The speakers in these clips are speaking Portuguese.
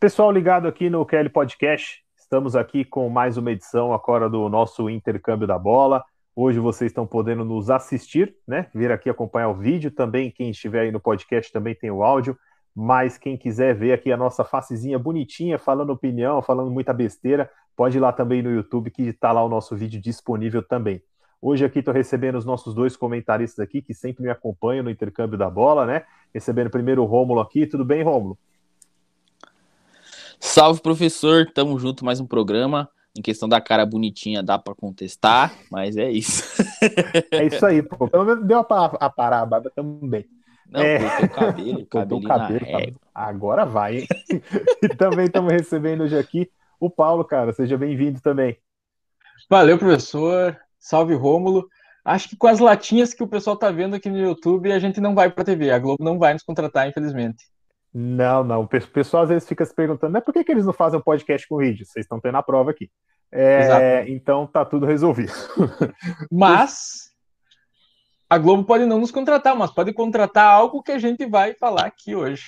Pessoal ligado aqui no KL Podcast, estamos aqui com mais uma edição agora do nosso intercâmbio da bola. Hoje vocês estão podendo nos assistir, né? Vir aqui acompanhar o vídeo. Também quem estiver aí no podcast também tem o áudio. Mas quem quiser ver aqui a nossa facezinha bonitinha, falando opinião, falando muita besteira, pode ir lá também no YouTube que está lá o nosso vídeo disponível também. Hoje aqui estou recebendo os nossos dois comentaristas aqui que sempre me acompanham no intercâmbio da bola, né? Recebendo primeiro o Rômulo aqui. Tudo bem, Rômulo? Salve, professor. Tamo junto, mais um programa. Em questão da cara bonitinha, dá para contestar, mas é isso. é isso aí, pô. Pelo menos deu a, a parada também. Não, é... o cabelo, cabelo, cabelo tá... Agora vai, hein? e também estamos recebendo hoje aqui o Paulo, cara. Seja bem-vindo também. Valeu, professor. Salve, Rômulo. Acho que com as latinhas que o pessoal tá vendo aqui no YouTube, a gente não vai para TV. A Globo não vai nos contratar, infelizmente. Não, não. O pessoal às vezes fica se perguntando, né, por que, que eles não fazem um podcast com vídeo? Vocês estão tendo a prova aqui. É, então tá tudo resolvido. Mas a Globo pode não nos contratar, mas pode contratar algo que a gente vai falar aqui hoje.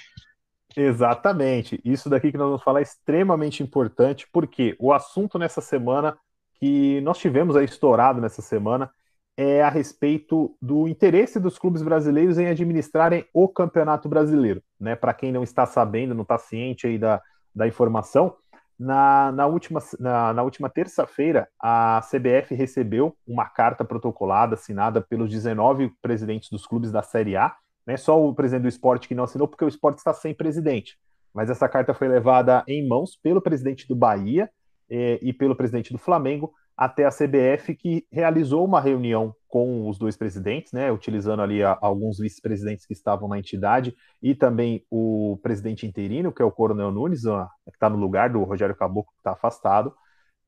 Exatamente. Isso daqui que nós vamos falar é extremamente importante, porque o assunto nessa semana que nós tivemos aí estourado nessa semana é a respeito do interesse dos clubes brasileiros em administrarem o Campeonato Brasileiro. Né? Para quem não está sabendo, não está ciente aí da, da informação, na, na última, na, na última terça-feira, a CBF recebeu uma carta protocolada assinada pelos 19 presidentes dos clubes da Série A. Né? Só o presidente do esporte que não assinou, porque o esporte está sem presidente. Mas essa carta foi levada em mãos pelo presidente do Bahia eh, e pelo presidente do Flamengo até a CBF, que realizou uma reunião com os dois presidentes, né, utilizando ali a, alguns vice-presidentes que estavam na entidade e também o presidente interino, que é o Coronel Nunes, ó, que está no lugar do Rogério Caboclo, que está afastado.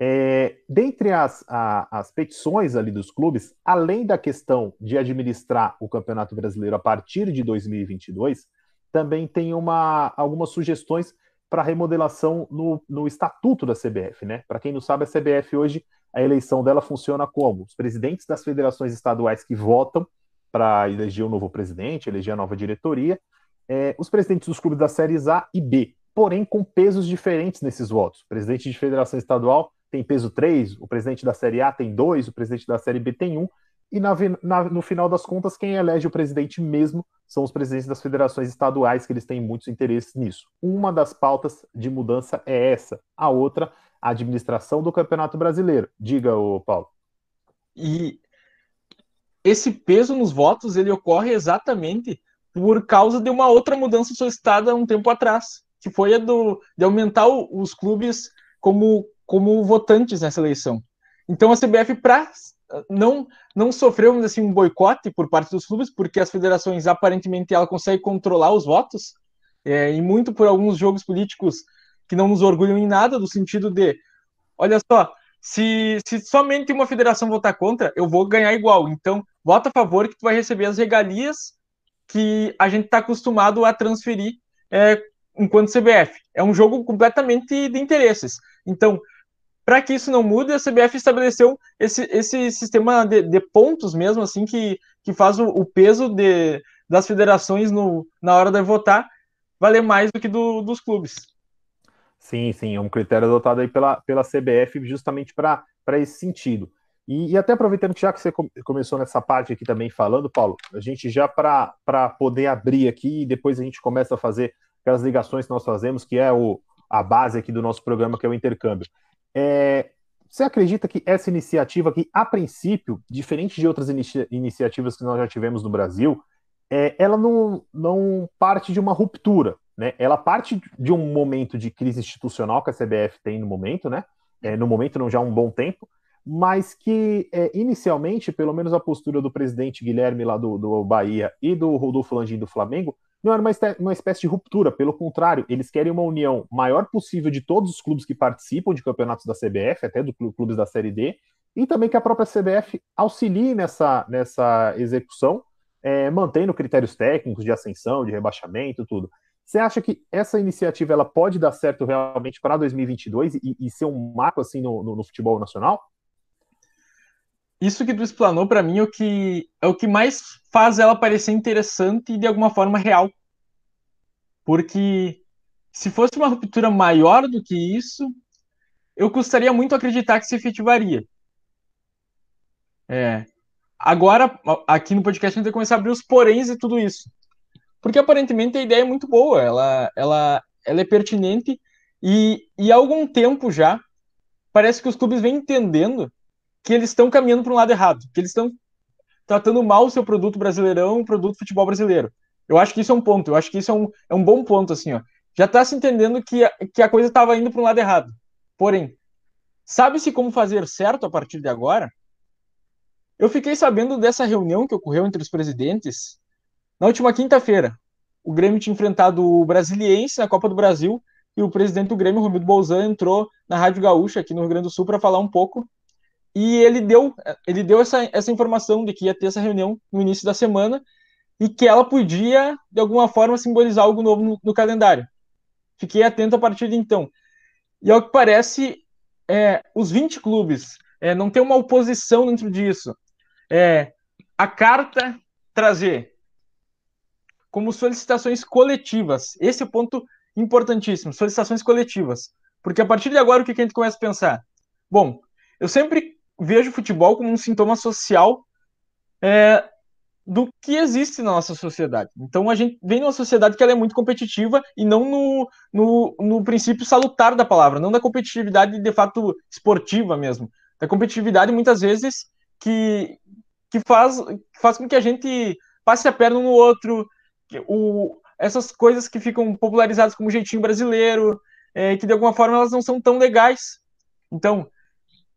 É, dentre as, a, as petições ali dos clubes, além da questão de administrar o Campeonato Brasileiro a partir de 2022, também tem uma, algumas sugestões para remodelação no, no estatuto da CBF, né? Para quem não sabe, a CBF hoje a eleição dela funciona como? Os presidentes das federações estaduais que votam para eleger um novo presidente, eleger a nova diretoria, é, os presidentes dos clubes das séries A e B, porém com pesos diferentes nesses votos. O presidente de federação estadual tem peso 3, o presidente da série A tem 2, o presidente da série B tem 1, um, e na, na, no final das contas, quem elege o presidente mesmo são os presidentes das federações estaduais, que eles têm muitos interesses nisso. Uma das pautas de mudança é essa, a outra a administração do Campeonato Brasileiro. Diga, o Paulo. E esse peso nos votos ele ocorre exatamente por causa de uma outra mudança solicitada um tempo atrás, que foi a do, de aumentar os clubes como, como votantes nessa eleição. Então a CBF, para não, não sofreu assim, um boicote por parte dos clubes, porque as federações aparentemente ela consegue controlar os votos, é, e muito por alguns jogos políticos que não nos orgulham em nada, do sentido de, olha só, se, se somente uma federação votar contra, eu vou ganhar igual. Então, vota a favor que tu vai receber as regalias que a gente está acostumado a transferir é, enquanto CBF. É um jogo completamente de interesses. Então, para que isso não mude, a CBF estabeleceu esse, esse sistema de, de pontos mesmo, assim, que, que faz o, o peso de, das federações no, na hora de votar valer mais do que do, dos clubes. Sim, sim, é um critério adotado aí pela, pela CBF justamente para esse sentido. E, e, até aproveitando que já que você começou nessa parte aqui também falando, Paulo, a gente já para poder abrir aqui e depois a gente começa a fazer aquelas ligações que nós fazemos, que é o, a base aqui do nosso programa, que é o intercâmbio. É, você acredita que essa iniciativa, que a princípio, diferente de outras inicia iniciativas que nós já tivemos no Brasil, é, ela não, não parte de uma ruptura, né? Ela parte de um momento de crise institucional que a CBF tem no momento, né? É, no momento, não já há um bom tempo, mas que é, inicialmente, pelo menos a postura do presidente Guilherme lá do, do Bahia e do Rodolfo Landim do Flamengo, não era uma, uma espécie de ruptura, pelo contrário, eles querem uma união maior possível de todos os clubes que participam de campeonatos da CBF, até dos clubes da Série D, e também que a própria CBF auxilie nessa, nessa execução, é, mantendo critérios técnicos de ascensão, de rebaixamento, tudo. Você acha que essa iniciativa ela pode dar certo realmente para 2022 e, e, ser um marco assim no, no, no, futebol nacional? Isso que tu explanou para mim é o que é o que mais faz ela parecer interessante e de alguma forma real, porque se fosse uma ruptura maior do que isso, eu custaria muito acreditar que se efetivaria. É. Agora, aqui no podcast, a gente vai começar a abrir os poréns e tudo isso. Porque aparentemente a ideia é muito boa, ela, ela, ela é pertinente e, e há algum tempo já parece que os clubes vêm entendendo que eles estão caminhando para um lado errado, que eles estão tratando mal o seu produto brasileirão, o produto futebol brasileiro. Eu acho que isso é um ponto, eu acho que isso é um, é um bom ponto, assim, ó. Já está se entendendo que, a, que a coisa estava indo para um lado errado. Porém, sabe-se como fazer certo a partir de agora? Eu fiquei sabendo dessa reunião que ocorreu entre os presidentes na última quinta-feira, o Grêmio tinha enfrentado o Brasiliense na Copa do Brasil e o presidente do Grêmio, Romildo Bolzan, entrou na Rádio Gaúcha aqui no Rio Grande do Sul para falar um pouco e ele deu, ele deu essa, essa informação de que ia ter essa reunião no início da semana e que ela podia, de alguma forma, simbolizar algo novo no, no calendário. Fiquei atento a partir de então. E ao que parece, é, os 20 clubes é, não tem uma oposição dentro disso. É, a carta trazer como solicitações coletivas. Esse é o ponto importantíssimo, solicitações coletivas. Porque a partir de agora, o que a gente começa a pensar? Bom, eu sempre vejo futebol como um sintoma social é, do que existe na nossa sociedade. Então a gente vem numa sociedade que ela é muito competitiva e não no, no, no princípio salutar da palavra, não da competitividade de fato esportiva mesmo. Da competitividade muitas vezes que, que faz, faz com que a gente passe a perna um no outro, o, essas coisas que ficam popularizadas como jeitinho brasileiro, é, que de alguma forma elas não são tão legais. Então,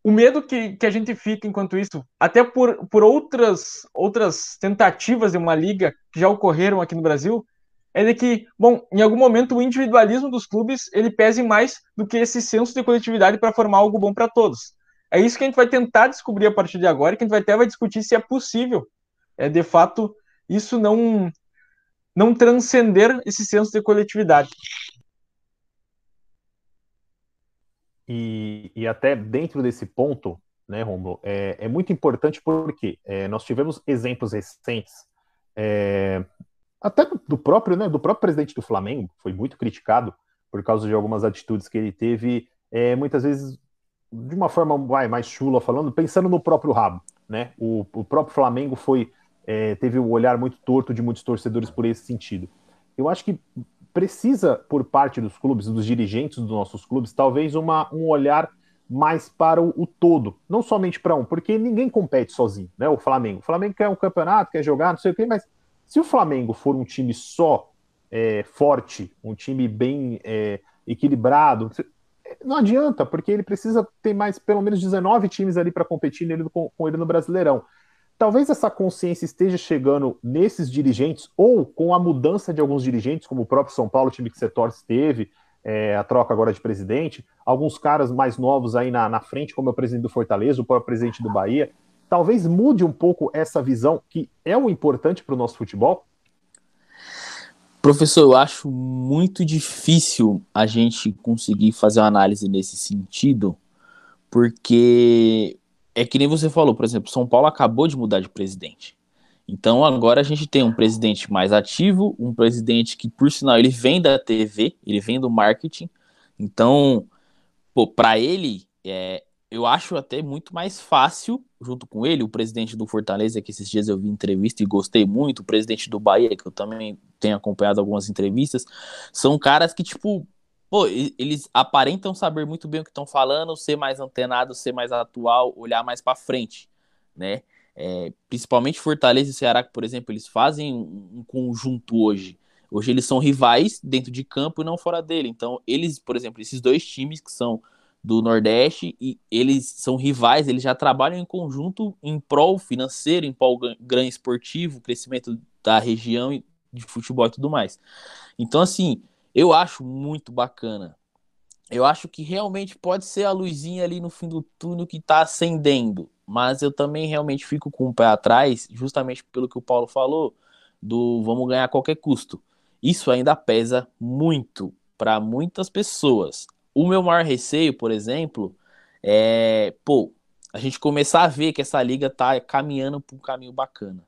o medo que, que a gente fica enquanto isso, até por, por outras, outras tentativas de uma liga que já ocorreram aqui no Brasil, é de que, bom, em algum momento o individualismo dos clubes ele pese mais do que esse senso de coletividade para formar algo bom para todos. É isso que a gente vai tentar descobrir a partir de agora, que a gente vai até vai discutir se é possível, é de fato isso não não transcender esse senso de coletividade. E, e até dentro desse ponto, né, Romulo, é, é muito importante porque é, nós tivemos exemplos recentes, é, até do próprio, né, do próprio presidente do Flamengo, foi muito criticado por causa de algumas atitudes que ele teve, é, muitas vezes de uma forma vai, mais chula falando, pensando no próprio rabo, né? O, o próprio Flamengo foi é, teve o um olhar muito torto de muitos torcedores por esse sentido. Eu acho que precisa, por parte dos clubes, dos dirigentes dos nossos clubes, talvez uma, um olhar mais para o, o todo, não somente para um, porque ninguém compete sozinho, né? O Flamengo. O Flamengo quer um campeonato, quer jogar, não sei o quê, mas se o Flamengo for um time só é, forte, um time bem é, equilibrado, não adianta, porque ele precisa ter mais pelo menos 19 times ali para competir nele, com, com ele no Brasileirão. Talvez essa consciência esteja chegando nesses dirigentes, ou com a mudança de alguns dirigentes, como o próprio São Paulo, o time que você torce, teve, é, a troca agora de presidente, alguns caras mais novos aí na, na frente, como é o presidente do Fortaleza, o próprio presidente do Bahia. Talvez mude um pouco essa visão, que é o importante para o nosso futebol? Professor, eu acho muito difícil a gente conseguir fazer uma análise nesse sentido, porque é que nem você falou, por exemplo, São Paulo acabou de mudar de presidente. Então agora a gente tem um presidente mais ativo, um presidente que, por sinal, ele vem da TV, ele vem do marketing. Então, para ele, é, eu acho até muito mais fácil, junto com ele, o presidente do Fortaleza, que esses dias eu vi entrevista e gostei muito, o presidente do Bahia, que eu também tenho acompanhado algumas entrevistas, são caras que, tipo, pô, eles aparentam saber muito bem o que estão falando, ser mais antenado, ser mais atual, olhar mais para frente, né? É, principalmente Fortaleza e Ceará, por exemplo, eles fazem um, conjunto hoje. Hoje eles são rivais dentro de campo e não fora dele. Então, eles, por exemplo, esses dois times que são do Nordeste e eles são rivais, eles já trabalham em conjunto em prol financeiro, em prol ganho esportivo, crescimento da região de futebol e tudo mais. Então, assim, eu acho muito bacana. Eu acho que realmente pode ser a luzinha ali no fim do túnel que está acendendo, mas eu também realmente fico com o pé atrás, justamente pelo que o Paulo falou, do vamos ganhar a qualquer custo. Isso ainda pesa muito para muitas pessoas. O meu maior receio, por exemplo, é, pô, a gente começar a ver que essa liga tá caminhando para um caminho bacana.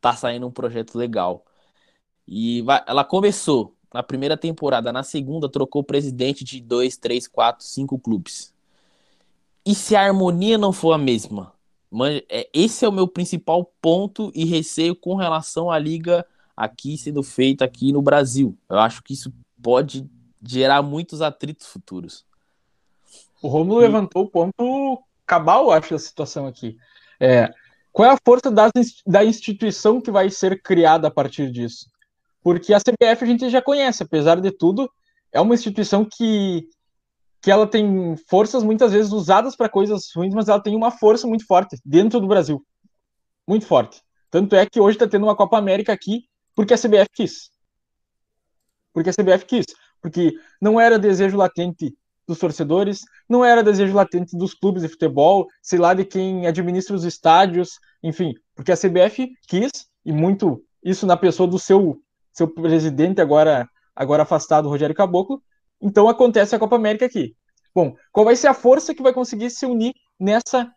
Tá saindo um projeto legal. E vai, ela começou, na primeira temporada, na segunda trocou presidente de dois, três, quatro, cinco clubes. E se a harmonia não for a mesma? É, esse é o meu principal ponto e receio com relação à liga aqui sendo feita aqui no Brasil. Eu acho que isso pode gerar muitos atritos futuros. O Romulo e... levantou o ponto cabal, acho, da situação aqui. É, qual é a força das, da instituição que vai ser criada a partir disso? Porque a CBF a gente já conhece, apesar de tudo, é uma instituição que, que ela tem forças muitas vezes usadas para coisas ruins, mas ela tem uma força muito forte dentro do Brasil. Muito forte. Tanto é que hoje está tendo uma Copa América aqui porque a CBF quis. Porque a CBF quis. Porque não era desejo latente dos torcedores, não era desejo latente dos clubes de futebol, sei lá, de quem administra os estádios, enfim, porque a CBF quis, e muito isso na pessoa do seu seu presidente agora, agora afastado, Rogério Caboclo. Então acontece a Copa América aqui. Bom, qual vai ser a força que vai conseguir se unir nessa,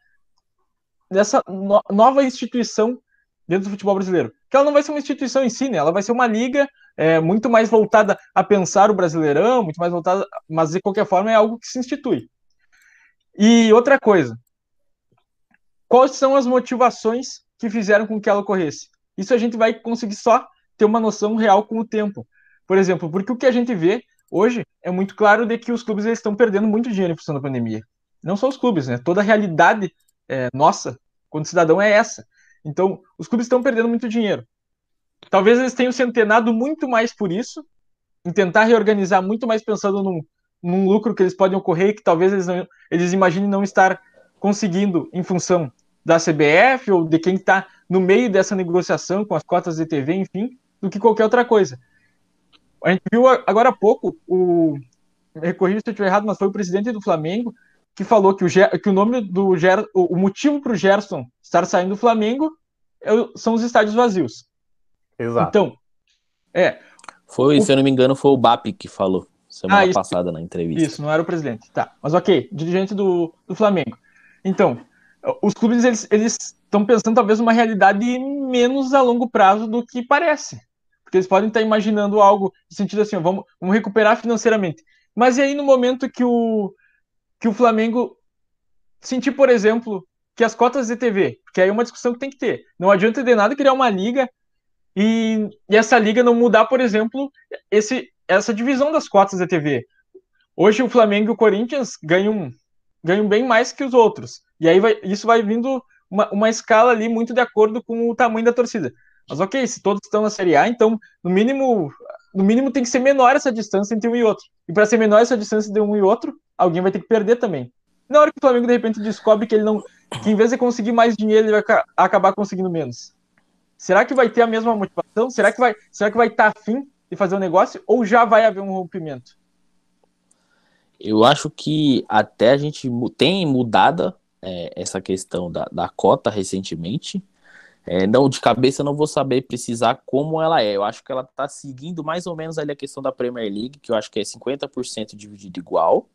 nessa no, nova instituição dentro do futebol brasileiro? Que ela não vai ser uma instituição em si, né? Ela vai ser uma liga é, muito mais voltada a pensar o brasileirão, muito mais voltada, mas de qualquer forma é algo que se institui. E outra coisa, quais são as motivações que fizeram com que ela ocorresse? Isso a gente vai conseguir só ter uma noção real com o tempo. Por exemplo, porque o que a gente vê hoje é muito claro de que os clubes eles estão perdendo muito dinheiro em função da pandemia. Não só os clubes, né? Toda a realidade é, nossa, quando cidadão, é essa. Então, os clubes estão perdendo muito dinheiro. Talvez eles tenham se antenado muito mais por isso, em tentar reorganizar muito mais pensando num, num lucro que eles podem ocorrer e que talvez eles, não, eles imaginem não estar conseguindo em função da CBF ou de quem está no meio dessa negociação com as cotas de TV, enfim, do que qualquer outra coisa. A gente viu agora há pouco, o, me corrija se eu estiver errado, mas foi o presidente do Flamengo que falou que o, que o nome do Ger, o, motivo para o Gerson estar saindo do Flamengo é são os estádios vazios. Exato. Então, é. Foi, o, se eu não me engano, foi o BAP que falou semana ah, passada na entrevista. Isso, não era o presidente. Tá. Mas ok, dirigente do, do Flamengo. Então, os clubes eles estão pensando talvez uma realidade menos a longo prazo do que parece. Porque eles podem estar imaginando algo no sentido assim, vamos, vamos recuperar financeiramente. Mas e aí no momento que o, que o Flamengo sentir, por exemplo, que as cotas de TV, porque aí é uma discussão que tem que ter. Não adianta de nada criar uma liga e, e essa liga não mudar, por exemplo, esse, essa divisão das cotas de TV. Hoje o Flamengo e o Corinthians ganham, ganham bem mais que os outros. E aí vai, isso vai vindo uma, uma escala ali muito de acordo com o tamanho da torcida. Mas ok, se todos estão na Série A, então no mínimo, no mínimo tem que ser menor essa distância entre um e outro. E para ser menor essa distância de um e outro, alguém vai ter que perder também. Na hora que o Flamengo de repente descobre que ele não, que em vez de conseguir mais dinheiro, ele vai acabar conseguindo menos. Será que vai ter a mesma motivação? Será que vai, será que vai estar tá afim de fazer o um negócio ou já vai haver um rompimento? Eu acho que até a gente tem mudada é, essa questão da, da cota recentemente. É, não, de cabeça não vou saber precisar como ela é. Eu acho que ela está seguindo mais ou menos ali a questão da Premier League, que eu acho que é 50% dividido igual.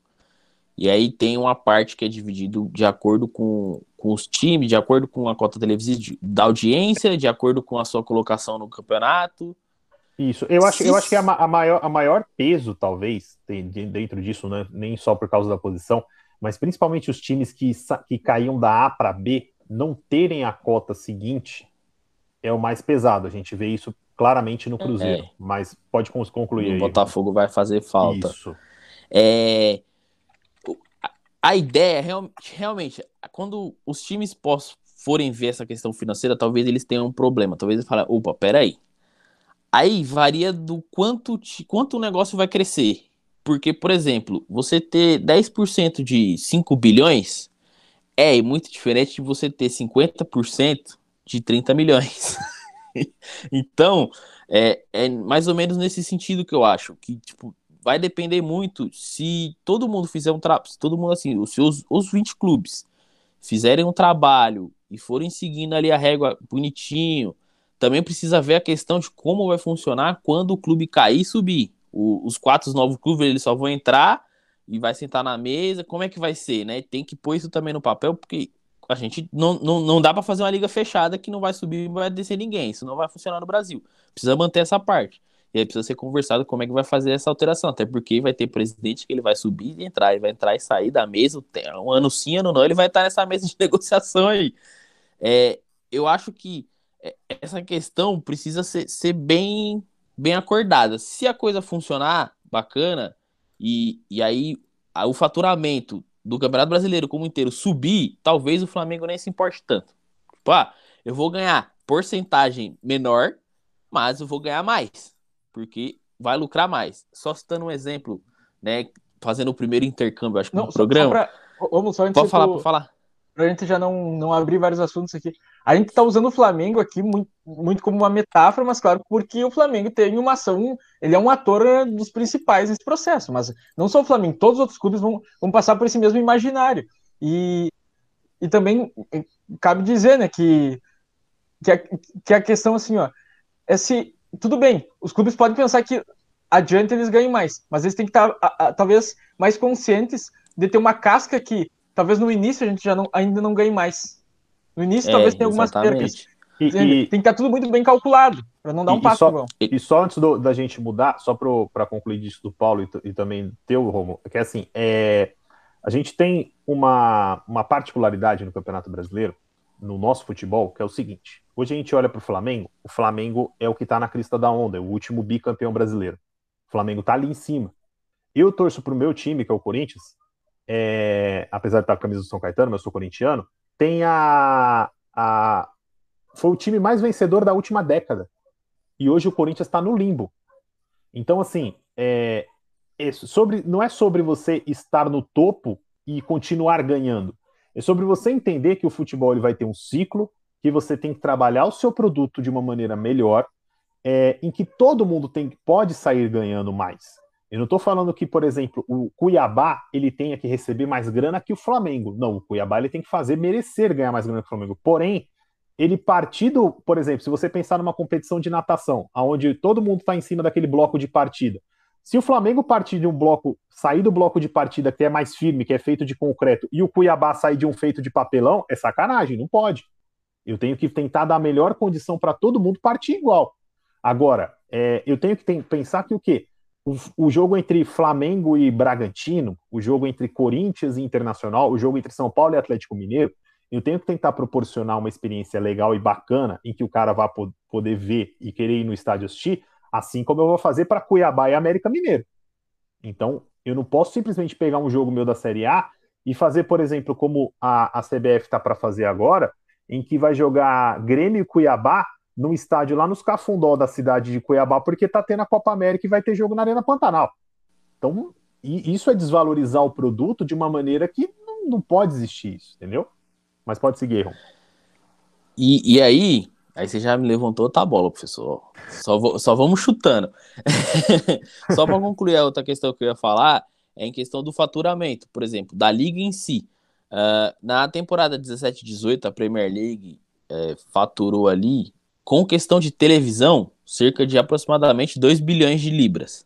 E aí tem uma parte que é dividido de acordo com, com os times, de acordo com a cota televisiva da audiência, de acordo com a sua colocação no campeonato. Isso, eu acho, eu acho que a, a, maior, a maior peso, talvez, tem dentro disso, né, nem só por causa da posição, mas principalmente os times que, que caíam da A para B, não terem a cota seguinte é o mais pesado. A gente vê isso claramente no Cruzeiro, é. mas pode concluir. O aí, Botafogo vai fazer falta. Isso. É, a ideia realmente, quando os times forem ver essa questão financeira, talvez eles tenham um problema. Talvez eles falem, opa, peraí. Aí varia do quanto, quanto o negócio vai crescer. Porque, por exemplo, você ter 10% de 5 bilhões é muito diferente de você ter 50% de 30 milhões. então, é, é mais ou menos nesse sentido que eu acho. Que, tipo, vai depender muito se todo mundo fizer um trabalho, se todo mundo assim, os seus os 20 clubes fizerem um trabalho e forem seguindo ali a régua bonitinho, também precisa ver a questão de como vai funcionar quando o clube cair e subir. O, os quatro novos clubes eles só vão entrar e vai sentar na mesa, como é que vai ser, né? Tem que pôr isso também no papel, porque a gente não, não, não dá para fazer uma liga fechada que não vai subir e vai descer ninguém. Isso não vai funcionar no Brasil. Precisa manter essa parte. E aí precisa ser conversado como é que vai fazer essa alteração, até porque vai ter presidente que ele vai subir e entrar, ele vai entrar e sair da mesa, um ano sim, ano não, ele vai estar nessa mesa de negociação aí. É, eu acho que é, essa questão precisa ser, ser bem, bem acordada. Se a coisa funcionar, bacana, e, e aí o faturamento do Campeonato Brasileiro como inteiro subir, talvez o Flamengo nem se importe tanto. Tipo, ah, eu vou ganhar porcentagem menor, mas eu vou ganhar mais, porque vai lucrar mais. Só citando um exemplo, né, fazendo o primeiro intercâmbio, acho que no programa. Só pra... Vamos só antes Pode falar, pode falar pra gente já não, não abrir vários assuntos aqui. A gente tá usando o Flamengo aqui muito, muito como uma metáfora, mas claro, porque o Flamengo tem uma ação, ele é um ator dos principais nesse processo, mas não só o Flamengo, todos os outros clubes vão, vão passar por esse mesmo imaginário. E, e também cabe dizer, né, que, que, a, que a questão assim, ó, é se, tudo bem, os clubes podem pensar que adiante eles ganhem mais, mas eles têm que estar, tá, talvez, mais conscientes de ter uma casca que talvez no início a gente já não, ainda não ganhe mais. No início é, talvez tenha algumas percas. E, e, tem que estar tudo muito bem calculado, para não dar um passo só, E só antes do, da gente mudar, só para concluir disso do Paulo e, e também teu, Romo, que é assim, é, a gente tem uma, uma particularidade no Campeonato Brasileiro, no nosso futebol, que é o seguinte: hoje a gente olha para o Flamengo, o Flamengo é o que está na crista da onda, é o último bicampeão brasileiro. O Flamengo está ali em cima. Eu torço para o meu time, que é o Corinthians, é, apesar de estar com a camisa do São Caetano, mas eu sou corintiano, tem a, a. Foi o time mais vencedor da última década. E hoje o Corinthians está no limbo. Então, assim, é, é sobre, não é sobre você estar no topo e continuar ganhando. É sobre você entender que o futebol ele vai ter um ciclo, que você tem que trabalhar o seu produto de uma maneira melhor, é, em que todo mundo tem, pode sair ganhando mais. Eu não estou falando que, por exemplo, o Cuiabá ele tenha que receber mais grana que o Flamengo. Não, o Cuiabá ele tem que fazer merecer ganhar mais grana que o Flamengo. Porém, ele partido, por exemplo, se você pensar numa competição de natação, onde todo mundo está em cima daquele bloco de partida, se o Flamengo partir de um bloco, sair do bloco de partida que é mais firme, que é feito de concreto, e o Cuiabá sair de um feito de papelão, é sacanagem, não pode. Eu tenho que tentar dar a melhor condição para todo mundo partir igual. Agora, é, eu tenho que pensar que o quê? O, jogo entre Flamengo e Bragantino, o jogo entre Corinthians e Internacional, o jogo entre São Paulo e Atlético Mineiro, eu tenho que tentar proporcionar uma experiência legal e bacana em que o cara vá poder ver e querer ir no estádio assistir, assim como eu vou fazer para Cuiabá e América Mineiro. Então, eu não posso simplesmente pegar um jogo meu da Série A e fazer, por exemplo, como a, a CBF está para fazer agora, em que vai jogar Grêmio e Cuiabá num estádio lá nos Cafundó da cidade de Cuiabá, porque tá tendo a Copa América e vai ter jogo na Arena Pantanal. Então, isso é desvalorizar o produto de uma maneira que não, não pode existir isso, entendeu? Mas pode seguir, Ron. E, e aí, aí você já me levantou outra bola, professor. Só, vou, só vamos chutando. só para concluir a outra questão que eu ia falar, é em questão do faturamento, por exemplo, da liga em si. Uh, na temporada 17-18, a Premier League é, faturou ali com questão de televisão, cerca de aproximadamente 2 bilhões de libras.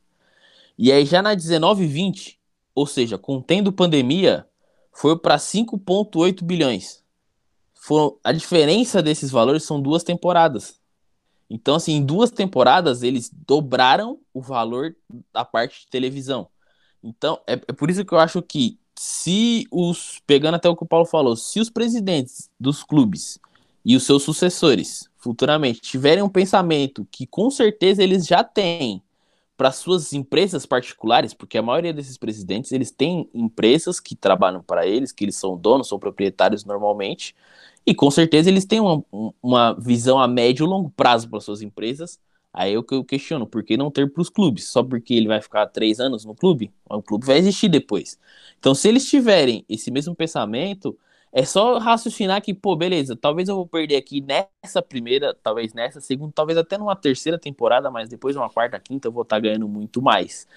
E aí já na 19 e 20, ou seja, contendo pandemia, foi para 5,8 bilhões. Foram, a diferença desses valores são duas temporadas. Então, assim, em duas temporadas, eles dobraram o valor da parte de televisão. Então, é, é por isso que eu acho que se os, pegando até o que o Paulo falou, se os presidentes dos clubes e os seus sucessores futuramente tiverem um pensamento que com certeza eles já têm para suas empresas particulares, porque a maioria desses presidentes eles têm empresas que trabalham para eles, que eles são donos, são proprietários normalmente, e com certeza eles têm uma, uma visão a médio e longo prazo para suas empresas. Aí é que eu questiono, por que não ter para os clubes? Só porque ele vai ficar três anos no clube? O clube vai existir depois. Então, se eles tiverem esse mesmo pensamento, é só raciocinar que, pô, beleza, talvez eu vou perder aqui nessa primeira, talvez nessa segunda, talvez até numa terceira temporada, mas depois uma quarta, quinta eu vou estar tá ganhando muito mais.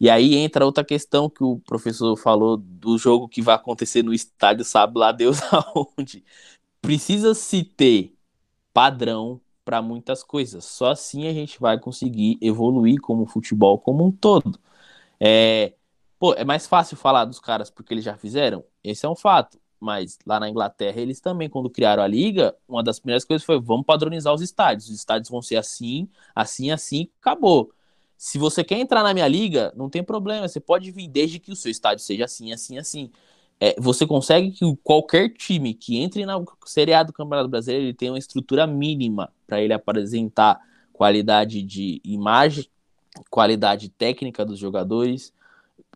E aí entra outra questão que o professor falou do jogo que vai acontecer no estádio, sabe lá Deus aonde. Precisa se ter padrão para muitas coisas. Só assim a gente vai conseguir evoluir como futebol como um todo. É, pô, é mais fácil falar dos caras porque eles já fizeram? Esse é um fato mas lá na Inglaterra, eles também, quando criaram a liga, uma das primeiras coisas foi: vamos padronizar os estádios. Os estádios vão ser assim, assim, assim, acabou. Se você quer entrar na minha liga, não tem problema, você pode vir desde que o seu estádio seja assim, assim, assim. É, você consegue que qualquer time que entre na Série A do Campeonato Brasileiro ele tenha uma estrutura mínima para ele apresentar qualidade de imagem, qualidade técnica dos jogadores,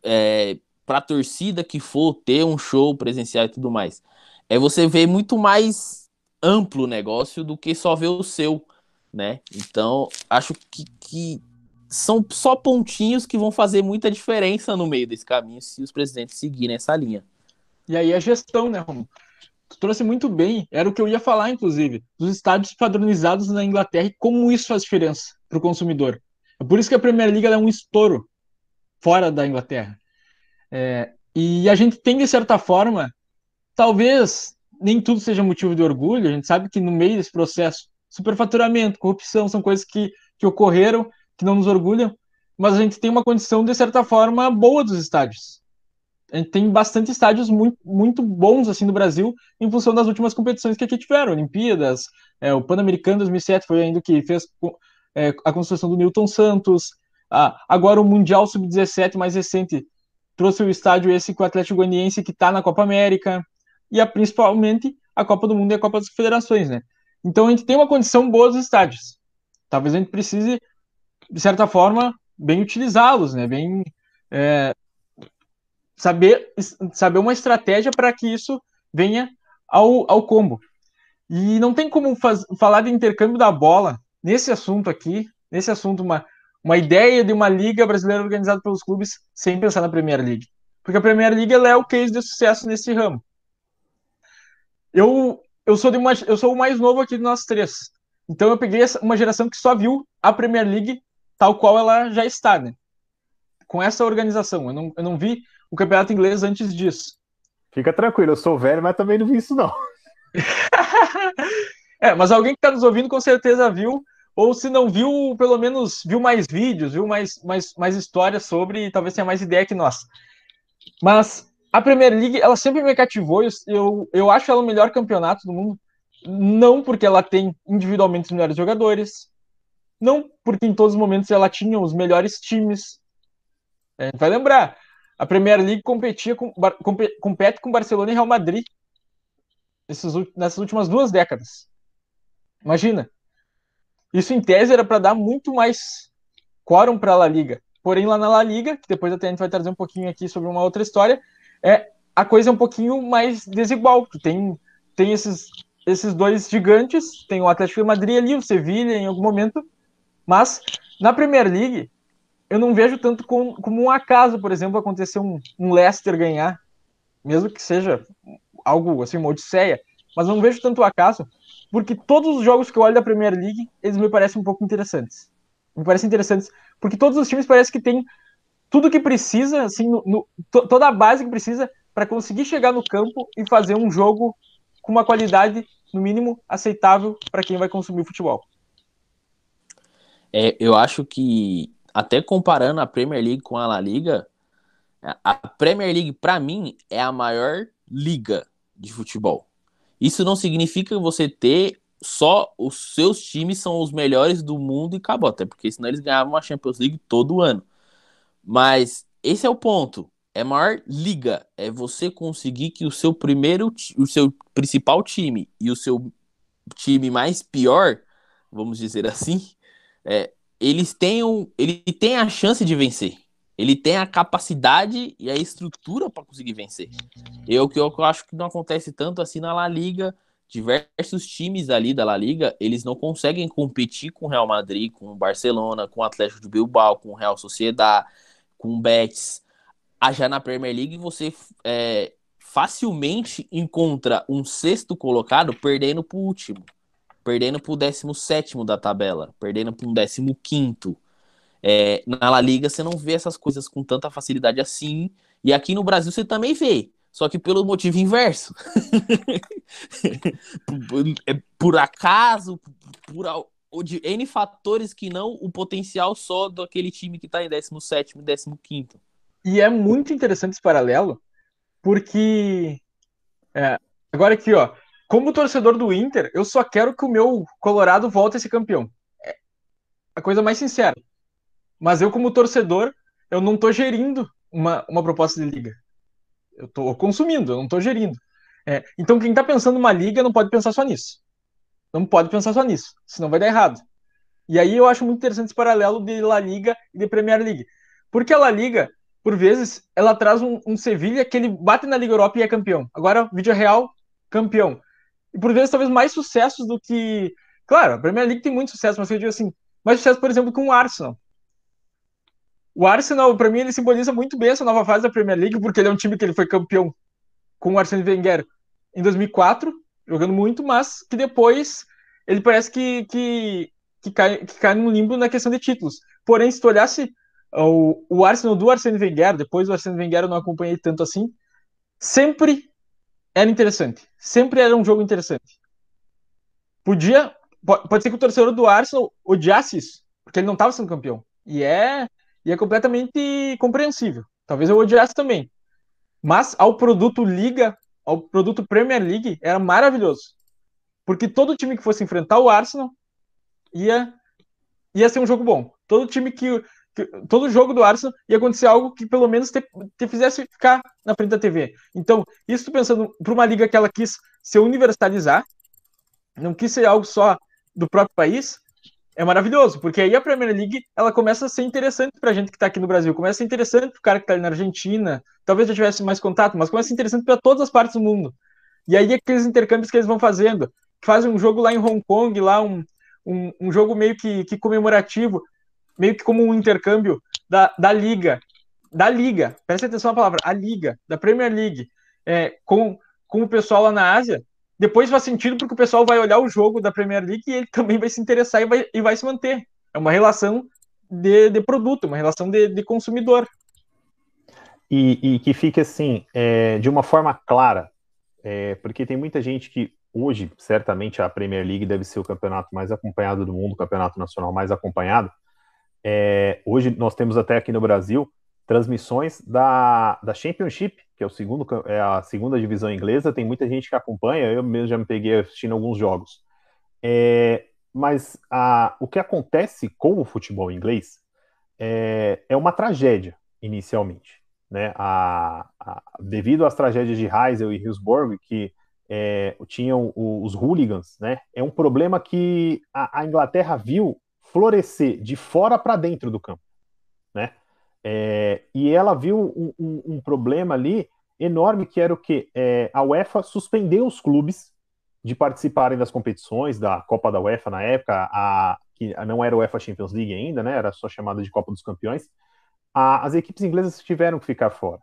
é, para a torcida que for ter um show presencial e tudo mais. É você ver muito mais amplo o negócio do que só ver o seu, né? Então, acho que, que são só pontinhos que vão fazer muita diferença no meio desse caminho se os presidentes seguirem essa linha. E aí a gestão, né, Romulo? Tu trouxe muito bem, era o que eu ia falar, inclusive, dos estádios padronizados na Inglaterra e como isso faz diferença para o consumidor. É por isso que a Premier League é um estouro fora da Inglaterra. É, e a gente tem, de certa forma, talvez nem tudo seja motivo de orgulho, a gente sabe que no meio desse processo, superfaturamento, corrupção são coisas que, que ocorreram, que não nos orgulham, mas a gente tem uma condição, de certa forma, boa dos estádios. A gente tem bastante estádios muito, muito bons assim no Brasil, em função das últimas competições que aqui tiveram, Olimpíadas, é, o Pan-Americano 2007 foi ainda que fez é, a construção do Newton Santos, agora o Mundial Sub-17 mais recente trouxe o estádio esse com o Atlético Goianiense que está na Copa América, e a, principalmente a Copa do Mundo e a Copa das Federações, né? Então a gente tem uma condição boa dos estádios. Talvez a gente precise, de certa forma, bem utilizá-los, né? Bem é, saber, saber uma estratégia para que isso venha ao, ao combo. E não tem como faz, falar de intercâmbio da bola nesse assunto aqui, nesse assunto, uma, uma ideia de uma liga brasileira organizada pelos clubes sem pensar na Premier League. Porque a Premier League é o case de sucesso nesse ramo. Eu, eu, sou de uma, eu sou o mais novo aqui de nós três. Então eu peguei uma geração que só viu a Premier League tal qual ela já está, né? Com essa organização. Eu não, eu não vi o campeonato inglês antes disso. Fica tranquilo, eu sou velho, mas também não vi isso, não. é, mas alguém que está nos ouvindo com certeza viu, ou se não viu, pelo menos viu mais vídeos, viu mais, mais, mais histórias sobre talvez tenha mais ideia que nós. Mas a Premier League, ela sempre me cativou, eu, eu acho ela o melhor campeonato do mundo, não porque ela tem individualmente os melhores jogadores, não porque em todos os momentos ela tinha os melhores times. É, vai lembrar, a Premier League competia com, compete com Barcelona e Real Madrid nessas últimas duas décadas. Imagina. Isso em tese era para dar muito mais quórum para a La Liga. Porém, lá na La Liga, que depois até a gente vai trazer um pouquinho aqui sobre uma outra história, é a coisa é um pouquinho mais desigual. Tu tem, tem esses, esses dois gigantes, tem o Atlético de Madrid ali, o Sevilha em algum momento, mas na Premier League eu não vejo tanto com, como um acaso, por exemplo, acontecer um, um Leicester ganhar, mesmo que seja algo assim, uma odisseia, mas não vejo tanto acaso, porque todos os jogos que eu olho da Premier League, eles me parecem um pouco interessantes. Me parecem interessantes, porque todos os times parecem que têm tudo que precisa, assim, no, no, to, toda a base que precisa para conseguir chegar no campo e fazer um jogo com uma qualidade, no mínimo, aceitável para quem vai consumir o futebol. É, eu acho que até comparando a Premier League com a La Liga, a Premier League, para mim, é a maior liga de futebol. Isso não significa você ter só os seus times são os melhores do mundo e acabou, até porque senão eles ganhavam a Champions League todo ano. Mas esse é o ponto. É maior liga. É você conseguir que o seu primeiro, o seu principal time e o seu time mais pior, vamos dizer assim, é, eles tenham, ele tem a chance de vencer. Ele tem a capacidade e a estrutura para conseguir vencer. Eu que eu acho que não acontece tanto assim na La Liga. Diversos times ali da La Liga, eles não conseguem competir com o Real Madrid, com o Barcelona, com o Atlético de Bilbao, com o Real Sociedad, com o Betis. Já na Premier League você é, facilmente encontra um sexto colocado perdendo para o último perdendo para o 17 da tabela, perdendo para um 15. É, na La Liga você não vê essas coisas com tanta facilidade assim. E aqui no Brasil você também vê, só que pelo motivo inverso. É por, acaso, por, de N fatores que não o potencial só daquele time que está em 17 e 15. E é muito interessante esse paralelo, porque é, agora aqui, ó, como torcedor do Inter, eu só quero que o meu Colorado volte a ser campeão. É a coisa mais sincera. Mas eu, como torcedor, eu não tô gerindo uma, uma proposta de liga. Eu tô consumindo, eu não tô gerindo. É, então, quem tá pensando numa liga não pode pensar só nisso. Não pode pensar só nisso, senão vai dar errado. E aí eu acho muito interessante esse paralelo de La Liga e de Premier League. Porque a La Liga, por vezes, ela traz um, um Sevilha que ele bate na Liga Europa e é campeão. Agora, vídeo real, campeão. E por vezes, talvez mais sucessos do que. Claro, a Premier League tem muito sucesso, mas eu digo assim, mais sucesso, por exemplo, com o Arsenal. O Arsenal, para mim, ele simboliza muito bem essa nova fase da Premier League, porque ele é um time que ele foi campeão com o Arsene Wenger em 2004, jogando muito, mas que depois ele parece que, que, que, cai, que cai no limbo na questão de títulos. Porém, se tu olhasse o, o Arsenal do Arsene Wenger, depois do Arsene Wenger eu não acompanhei tanto assim, sempre era interessante. Sempre era um jogo interessante. Podia. Pode ser que o torcedor do Arsenal odiasse isso, porque ele não estava sendo campeão. E é, e é completamente compreensível. Talvez eu odiasse também. Mas ao produto Liga, ao produto Premier League, era maravilhoso. Porque todo time que fosse enfrentar o Arsenal ia, ia ser um jogo bom. Todo time que, todo jogo do Arsenal ia acontecer algo que pelo menos te, te fizesse ficar na frente da TV. Então, isso pensando para uma liga que ela quis se universalizar, não quis ser algo só do próprio país, é maravilhoso, porque aí a Premier League ela começa a ser interessante para a gente que está aqui no Brasil, começa a ser interessante para o cara que está ali na Argentina, talvez já tivesse mais contato, mas começa a ser interessante para todas as partes do mundo. E aí aqueles intercâmbios que eles vão fazendo, fazem um jogo lá em Hong Kong, lá um, um, um jogo meio que, que comemorativo, meio que como um intercâmbio da, da Liga, da Liga, presta atenção na palavra, a Liga, da Premier League, é, com, com o pessoal lá na Ásia, depois faz sentido porque o pessoal vai olhar o jogo da Premier League e ele também vai se interessar e vai, e vai se manter. É uma relação de, de produto, uma relação de, de consumidor. E, e, que fique assim, é, de uma forma clara, é, porque tem muita gente que hoje, certamente, a Premier League deve ser o campeonato mais acompanhado do mundo, o campeonato nacional mais acompanhado, é, hoje nós temos até aqui no Brasil transmissões da, da Championship, que é, o segundo, é a segunda divisão inglesa. Tem muita gente que acompanha, eu mesmo já me peguei assistindo alguns jogos. É, mas a, o que acontece com o futebol inglês é, é uma tragédia, inicialmente. Né? A, a, devido às tragédias de Heysel e Hillsborough, que é, tinham os hooligans, né? é um problema que a, a Inglaterra viu florescer de fora para dentro do campo, né? É, e ela viu um, um, um, problema ali enorme que era o que é, a UEFA suspendeu os clubes de participarem das competições da Copa da UEFA na época, a, que não era UEFA Champions League ainda, né? Era só chamada de Copa dos Campeões. A, as equipes inglesas tiveram que ficar fora.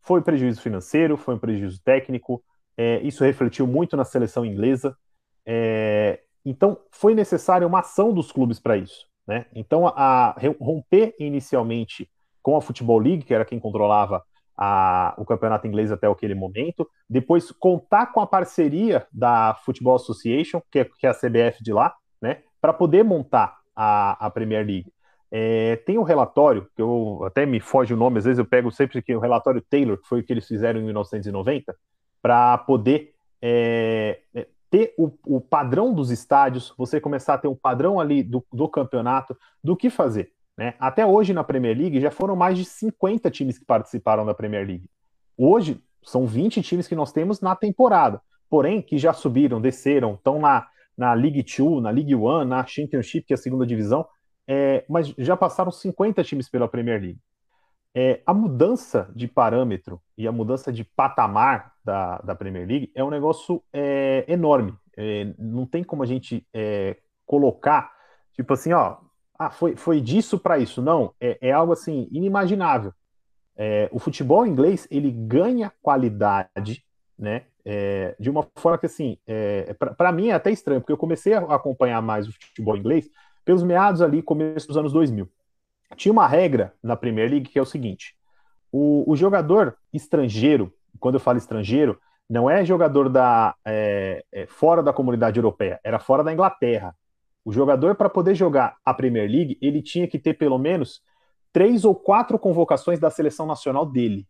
Foi prejuízo financeiro, foi um prejuízo técnico. É, isso refletiu muito na seleção inglesa. É, então, foi necessária uma ação dos clubes para isso. Né? Então, a, a, romper inicialmente com a Football League, que era quem controlava a, o campeonato inglês até aquele momento, depois contar com a parceria da Football Association, que é, que é a CBF de lá, né, para poder montar a, a Premier League. É, tem um relatório, que eu até me foge o nome, às vezes eu pego sempre que o relatório Taylor, que foi o que eles fizeram em 1990, para poder é, é ter o, o, padrão dos estádios, você começar a ter um padrão ali do, do campeonato, do que fazer. Né? Até hoje na Premier League já foram mais de 50 times que participaram da Premier League. Hoje são 20 times que nós temos na temporada, porém que já subiram, desceram, estão na, na League 2, na League One, na Championship, que é a segunda divisão, é, mas já passaram 50 times pela Premier League. É, a mudança de parâmetro e a mudança de patamar da, da Premier League é um negócio é, enorme. É, não tem como a gente é, colocar, tipo assim, ó, ah, foi, foi disso para isso. Não, é, é, algo assim inimaginável. É, o futebol inglês ele ganha qualidade, né? de uma forma que assim, para mim é até estranho, porque eu comecei a acompanhar mais o futebol inglês pelos meados ali, começo dos anos 2000 tinha uma regra na Premier League que é o seguinte: o, o jogador estrangeiro, quando eu falo estrangeiro, não é jogador da é, é, fora da comunidade europeia, era fora da Inglaterra. O jogador, para poder jogar a Premier League, ele tinha que ter pelo menos três ou quatro convocações da seleção nacional dele.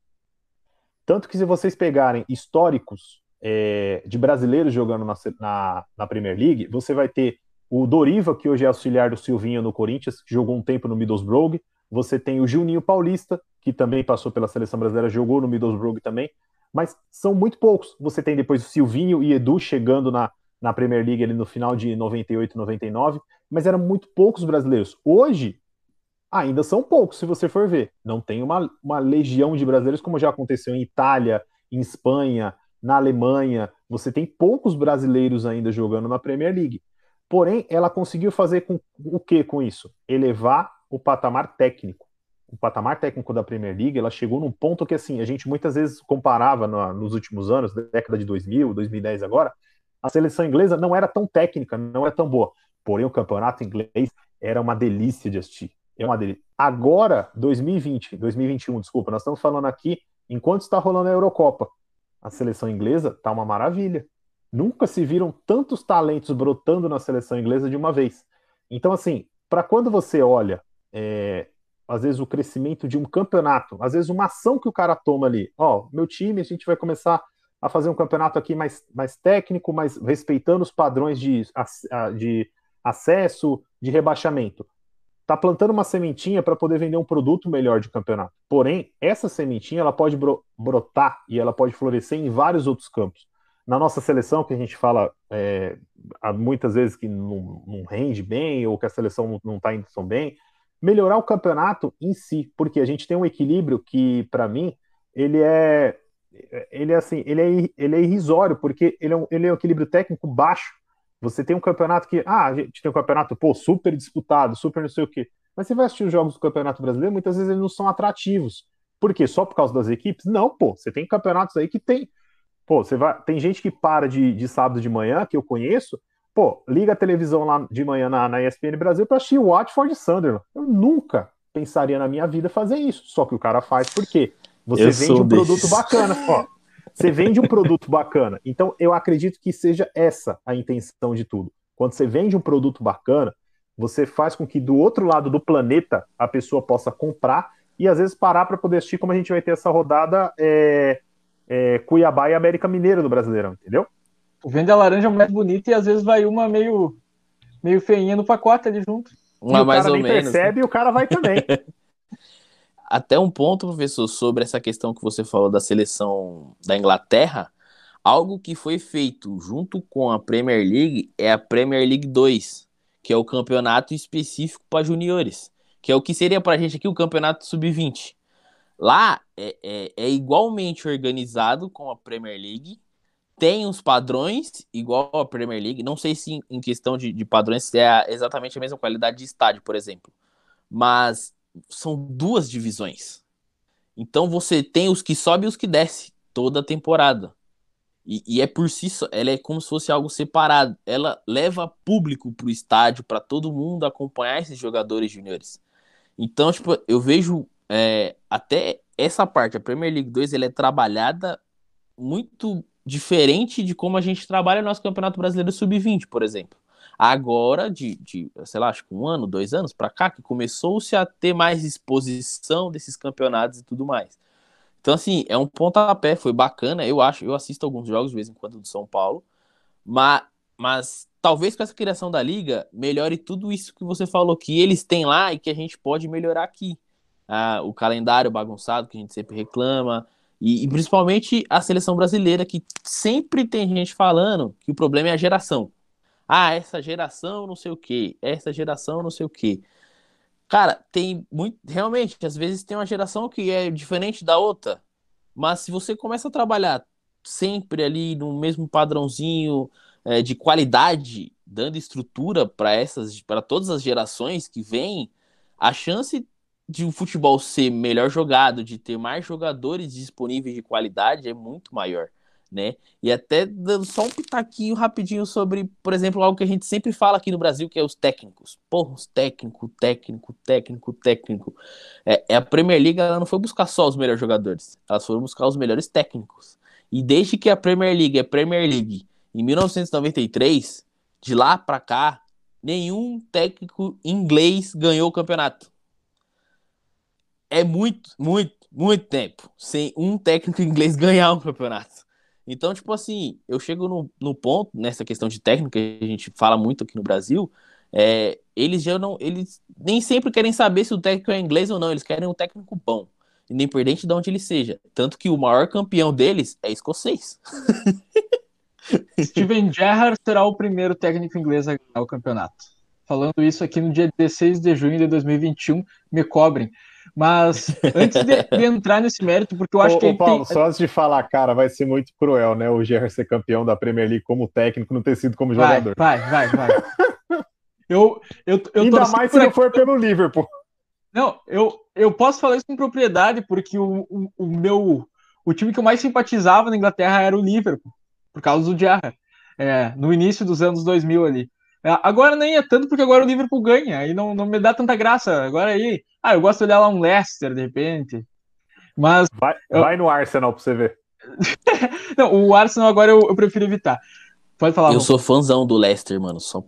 Tanto que, se vocês pegarem históricos é, de brasileiros jogando na, na, na Premier League, você vai ter o Doriva, que hoje é auxiliar do Silvinho no Corinthians, que jogou um tempo no Middlesbrough. Você tem o Juninho Paulista, que também passou pela seleção brasileira, jogou no Middlesbrough também, mas são muito poucos. Você tem depois o Silvinho e Edu chegando na, na Premier League ali no final de 98, 99, mas eram muito poucos brasileiros. Hoje, ainda são poucos, se você for ver. Não tem uma, uma legião de brasileiros, como já aconteceu em Itália, em Espanha, na Alemanha. Você tem poucos brasileiros ainda jogando na Premier League. Porém, ela conseguiu fazer com o que com isso? Elevar o patamar técnico. O patamar técnico da Premier League, ela chegou num ponto que assim, a gente muitas vezes comparava no, nos últimos anos, década de 2000, 2010 agora, a seleção inglesa não era tão técnica, não era tão boa. Porém, o campeonato inglês era uma delícia de assistir. É uma delícia. Agora, 2020, 2021, desculpa, nós estamos falando aqui enquanto está rolando a Eurocopa. A seleção inglesa tá uma maravilha. Nunca se viram tantos talentos brotando na seleção inglesa de uma vez. Então, assim, para quando você olha, é, às vezes, o crescimento de um campeonato, às vezes, uma ação que o cara toma ali, ó, meu time, a gente vai começar a fazer um campeonato aqui mais, mais técnico, mais respeitando os padrões de, de acesso, de rebaixamento. Tá plantando uma sementinha para poder vender um produto melhor de campeonato. Porém, essa sementinha ela pode brotar e ela pode florescer em vários outros campos. Na nossa seleção, que a gente fala é, muitas vezes que não, não, rende bem ou que a seleção não está indo tão bem, melhorar o campeonato em si, porque a gente tem um equilíbrio que, para mim, ele é ele é assim, ele é, ele é irrisório, porque ele é, um, ele é um equilíbrio técnico baixo. Você tem um campeonato que, ah, a gente tem um campeonato, pô, super disputado, super não sei o quê. Mas você vai assistir os jogos do Campeonato Brasileiro, muitas vezes eles não são atrativos. Por quê? Só por causa das equipes? Não, pô, você tem campeonatos aí que tem. Pô, você vai. Tem gente que para de, de sábado de manhã, que eu conheço, pô, liga a televisão lá de manhã na, na ESPN Brasil para assistir o Watford e Sunderland. Eu nunca pensaria na minha vida fazer isso. Só que o cara faz por quê? Você eu vende um desses. produto bacana. Ó, você vende um produto bacana. Então, eu acredito que seja essa a intenção de tudo. Quando você vende um produto bacana, você faz com que do outro lado do planeta a pessoa possa comprar e às vezes parar para poder assistir, como a gente vai ter essa rodada é, é, Cuiabá e América Mineira do Brasileirão, entendeu? Vende a laranja mais bonita e às vezes vai uma meio, meio feinha no pacote ali junto. Uma mais ou menos. percebe né? e o cara vai também. até um ponto, professor, sobre essa questão que você falou da seleção da Inglaterra, algo que foi feito junto com a Premier League é a Premier League 2, que é o campeonato específico para juniores, que é o que seria para a gente aqui o campeonato sub-20. Lá é, é, é, igualmente organizado com a Premier League, tem os padrões igual a Premier League, não sei se em questão de, de padrões se é exatamente a mesma qualidade de estádio, por exemplo, mas são duas divisões. Então você tem os que sobe e os que desce toda a temporada. E, e, é por si só, ela é como se fosse algo separado. Ela leva público para o estádio, para todo mundo acompanhar esses jogadores juniores. Então, tipo, eu vejo é, até essa parte, a Premier League 2, ela é trabalhada muito diferente de como a gente trabalha no nosso Campeonato Brasileiro Sub-20, por exemplo. Agora, de, de, sei lá, acho que um ano, dois anos para cá, que começou-se a ter mais exposição desses campeonatos e tudo mais. Então, assim, é um pontapé, foi bacana. Eu acho, eu assisto alguns jogos de vez em quando do São Paulo, mas, mas talvez com essa criação da liga melhore tudo isso que você falou que eles têm lá e que a gente pode melhorar aqui. Ah, o calendário bagunçado que a gente sempre reclama, e, e, principalmente a seleção brasileira, que sempre tem gente falando que o problema é a geração. Ah, essa geração não sei o que, essa geração não sei o que. Cara, tem muito. Realmente, às vezes tem uma geração que é diferente da outra. Mas se você começa a trabalhar sempre ali no mesmo padrãozinho é, de qualidade, dando estrutura para essas, para todas as gerações que vêm, a chance de o futebol ser melhor jogado, de ter mais jogadores disponíveis de qualidade é muito maior né? E até dando só um pitaquinho rapidinho sobre, por exemplo, algo que a gente sempre fala aqui no Brasil, que é os técnicos. Porra, os técnico, técnico, técnico, técnico. É, é, a Premier League ela não foi buscar só os melhores jogadores, elas foram buscar os melhores técnicos. E desde que a Premier League é Premier League, em 1993, de lá para cá, nenhum técnico inglês ganhou o campeonato. É muito, muito, muito tempo sem um técnico inglês ganhar um campeonato. Então, tipo assim, eu chego no, no ponto, nessa questão de técnica, que a gente fala muito aqui no Brasil, é, eles já não. Eles nem sempre querem saber se o técnico é inglês ou não, eles querem um técnico bom, independente de onde ele seja. Tanto que o maior campeão deles é escocês. Steven Gerrard será o primeiro técnico inglês a ganhar o campeonato. Falando isso aqui no dia 16 de junho de 2021, me cobrem. Mas antes de, de entrar nesse mérito, porque eu acho ô, que. Ô, Paulo, tem... só antes de falar, cara, vai ser muito cruel, né? O Gerrard ser campeão da Premier League como técnico, não ter sido como vai, jogador. Vai, vai, vai. eu, eu, eu Ainda mais se ele for pelo Liverpool. Não, eu, eu posso falar isso com propriedade, porque o, o, o meu. O time que eu mais simpatizava na Inglaterra era o Liverpool, por causa do Gerrard, é, no início dos anos 2000 ali. É, agora nem é tanto porque agora o Liverpool ganha, aí não, não me dá tanta graça. Agora aí, ah, eu gosto de olhar lá um Leicester de repente. Mas. Vai, eu... vai no Arsenal pra você ver. não, o Arsenal agora eu, eu, prefiro evitar. Pode falar. Eu sou fãzão do Leicester, mano. Só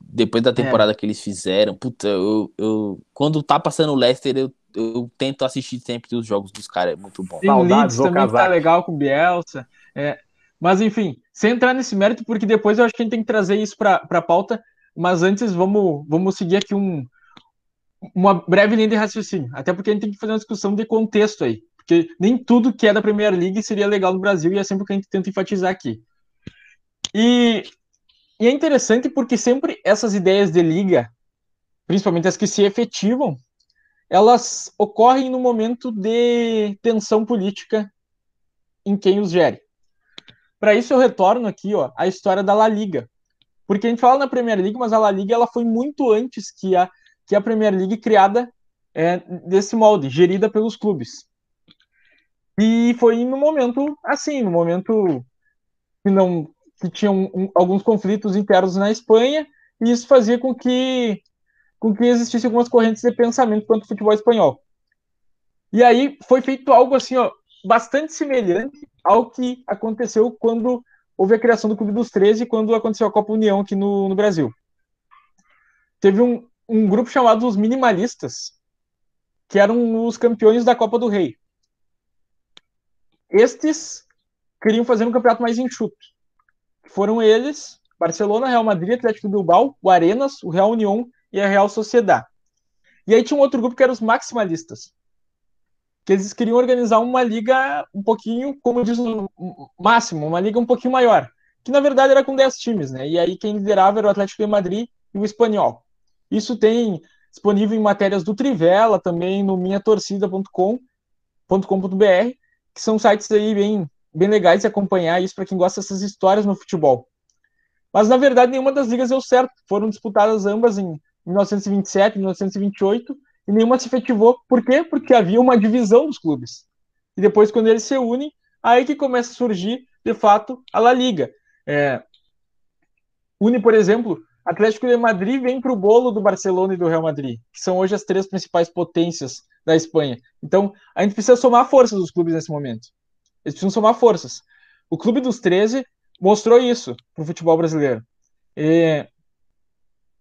depois da temporada é. que eles fizeram, puta, eu, eu quando tá passando o Leicester, eu, eu tento assistir sempre os jogos dos caras, é muito bom. Tem o Leeds também tá legal com o Bielsa. É, mas enfim, sem entrar nesse mérito, porque depois eu acho que a gente tem que trazer isso para a pauta. Mas antes, vamos, vamos seguir aqui um, uma breve linha de raciocínio. Até porque a gente tem que fazer uma discussão de contexto aí. Porque nem tudo que é da Premier League seria legal no Brasil e é sempre o que a gente tenta enfatizar aqui. E, e é interessante porque sempre essas ideias de liga, principalmente as que se efetivam, elas ocorrem no momento de tensão política em quem os gere. Para isso eu retorno aqui ó, à história da La Liga. Porque a gente fala na Premier League, mas a La Liga ela foi muito antes que a, que a Premier League criada é, desse molde, gerida pelos clubes. E foi no momento assim, no momento que não que tinham um, alguns conflitos internos na Espanha, e isso fazia com que com que existisse algumas correntes de pensamento quanto ao futebol espanhol. E aí foi feito algo assim, ó, bastante semelhante ao que aconteceu quando houve a criação do Clube dos 13 quando aconteceu a Copa União aqui no, no Brasil. Teve um, um grupo chamado os Minimalistas, que eram os campeões da Copa do Rei. Estes queriam fazer um campeonato mais enxuto. Foram eles, Barcelona, Real Madrid, Atlético Bilbao, o Arenas, o Real União e a Real Sociedad. E aí tinha um outro grupo que eram os Maximalistas, que eles queriam organizar uma liga um pouquinho, como diz o máximo, uma liga um pouquinho maior, que na verdade era com 10 times, né? E aí quem liderava era o Atlético de Madrid e o Espanhol. Isso tem disponível em matérias do Trivela, também no minhatorcida.com.br, que são sites aí bem, bem legais de acompanhar isso para quem gosta dessas histórias no futebol. Mas na verdade nenhuma das ligas deu certo, foram disputadas ambas em 1927 e 1928 e nenhuma se efetivou. Por quê? Porque havia uma divisão dos clubes. E depois, quando eles se unem, aí que começa a surgir, de fato, a La Liga. É, une, por exemplo, Atlético de Madrid vem para o bolo do Barcelona e do Real Madrid, que são hoje as três principais potências da Espanha. Então, a gente precisa somar forças dos clubes nesse momento. Eles precisam somar forças. O Clube dos 13 mostrou isso para o futebol brasileiro. E,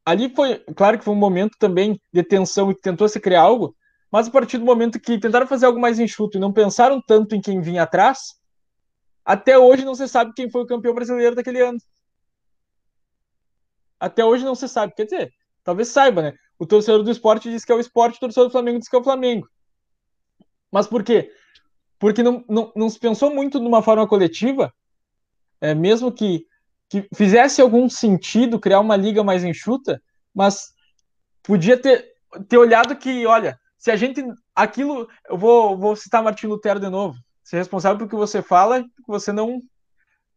ali foi, claro que foi um momento também de tensão e que tentou se criar algo, mas a partir do momento que tentaram fazer algo mais enxuto e não pensaram tanto em quem vinha atrás, até hoje não se sabe quem foi o campeão brasileiro daquele ano. Até hoje não se sabe. Quer dizer, talvez saiba, né? O torcedor do esporte diz que é o esporte, o torcedor do Flamengo diz que é o Flamengo. Mas por quê? Porque não, não, não se pensou muito numa forma coletiva, é, mesmo que que fizesse algum sentido criar uma liga mais enxuta, mas podia ter, ter olhado que, olha, se a gente. Aquilo. Eu vou, vou citar Martin Lutero de novo. Ser responsável pelo que você fala que você não,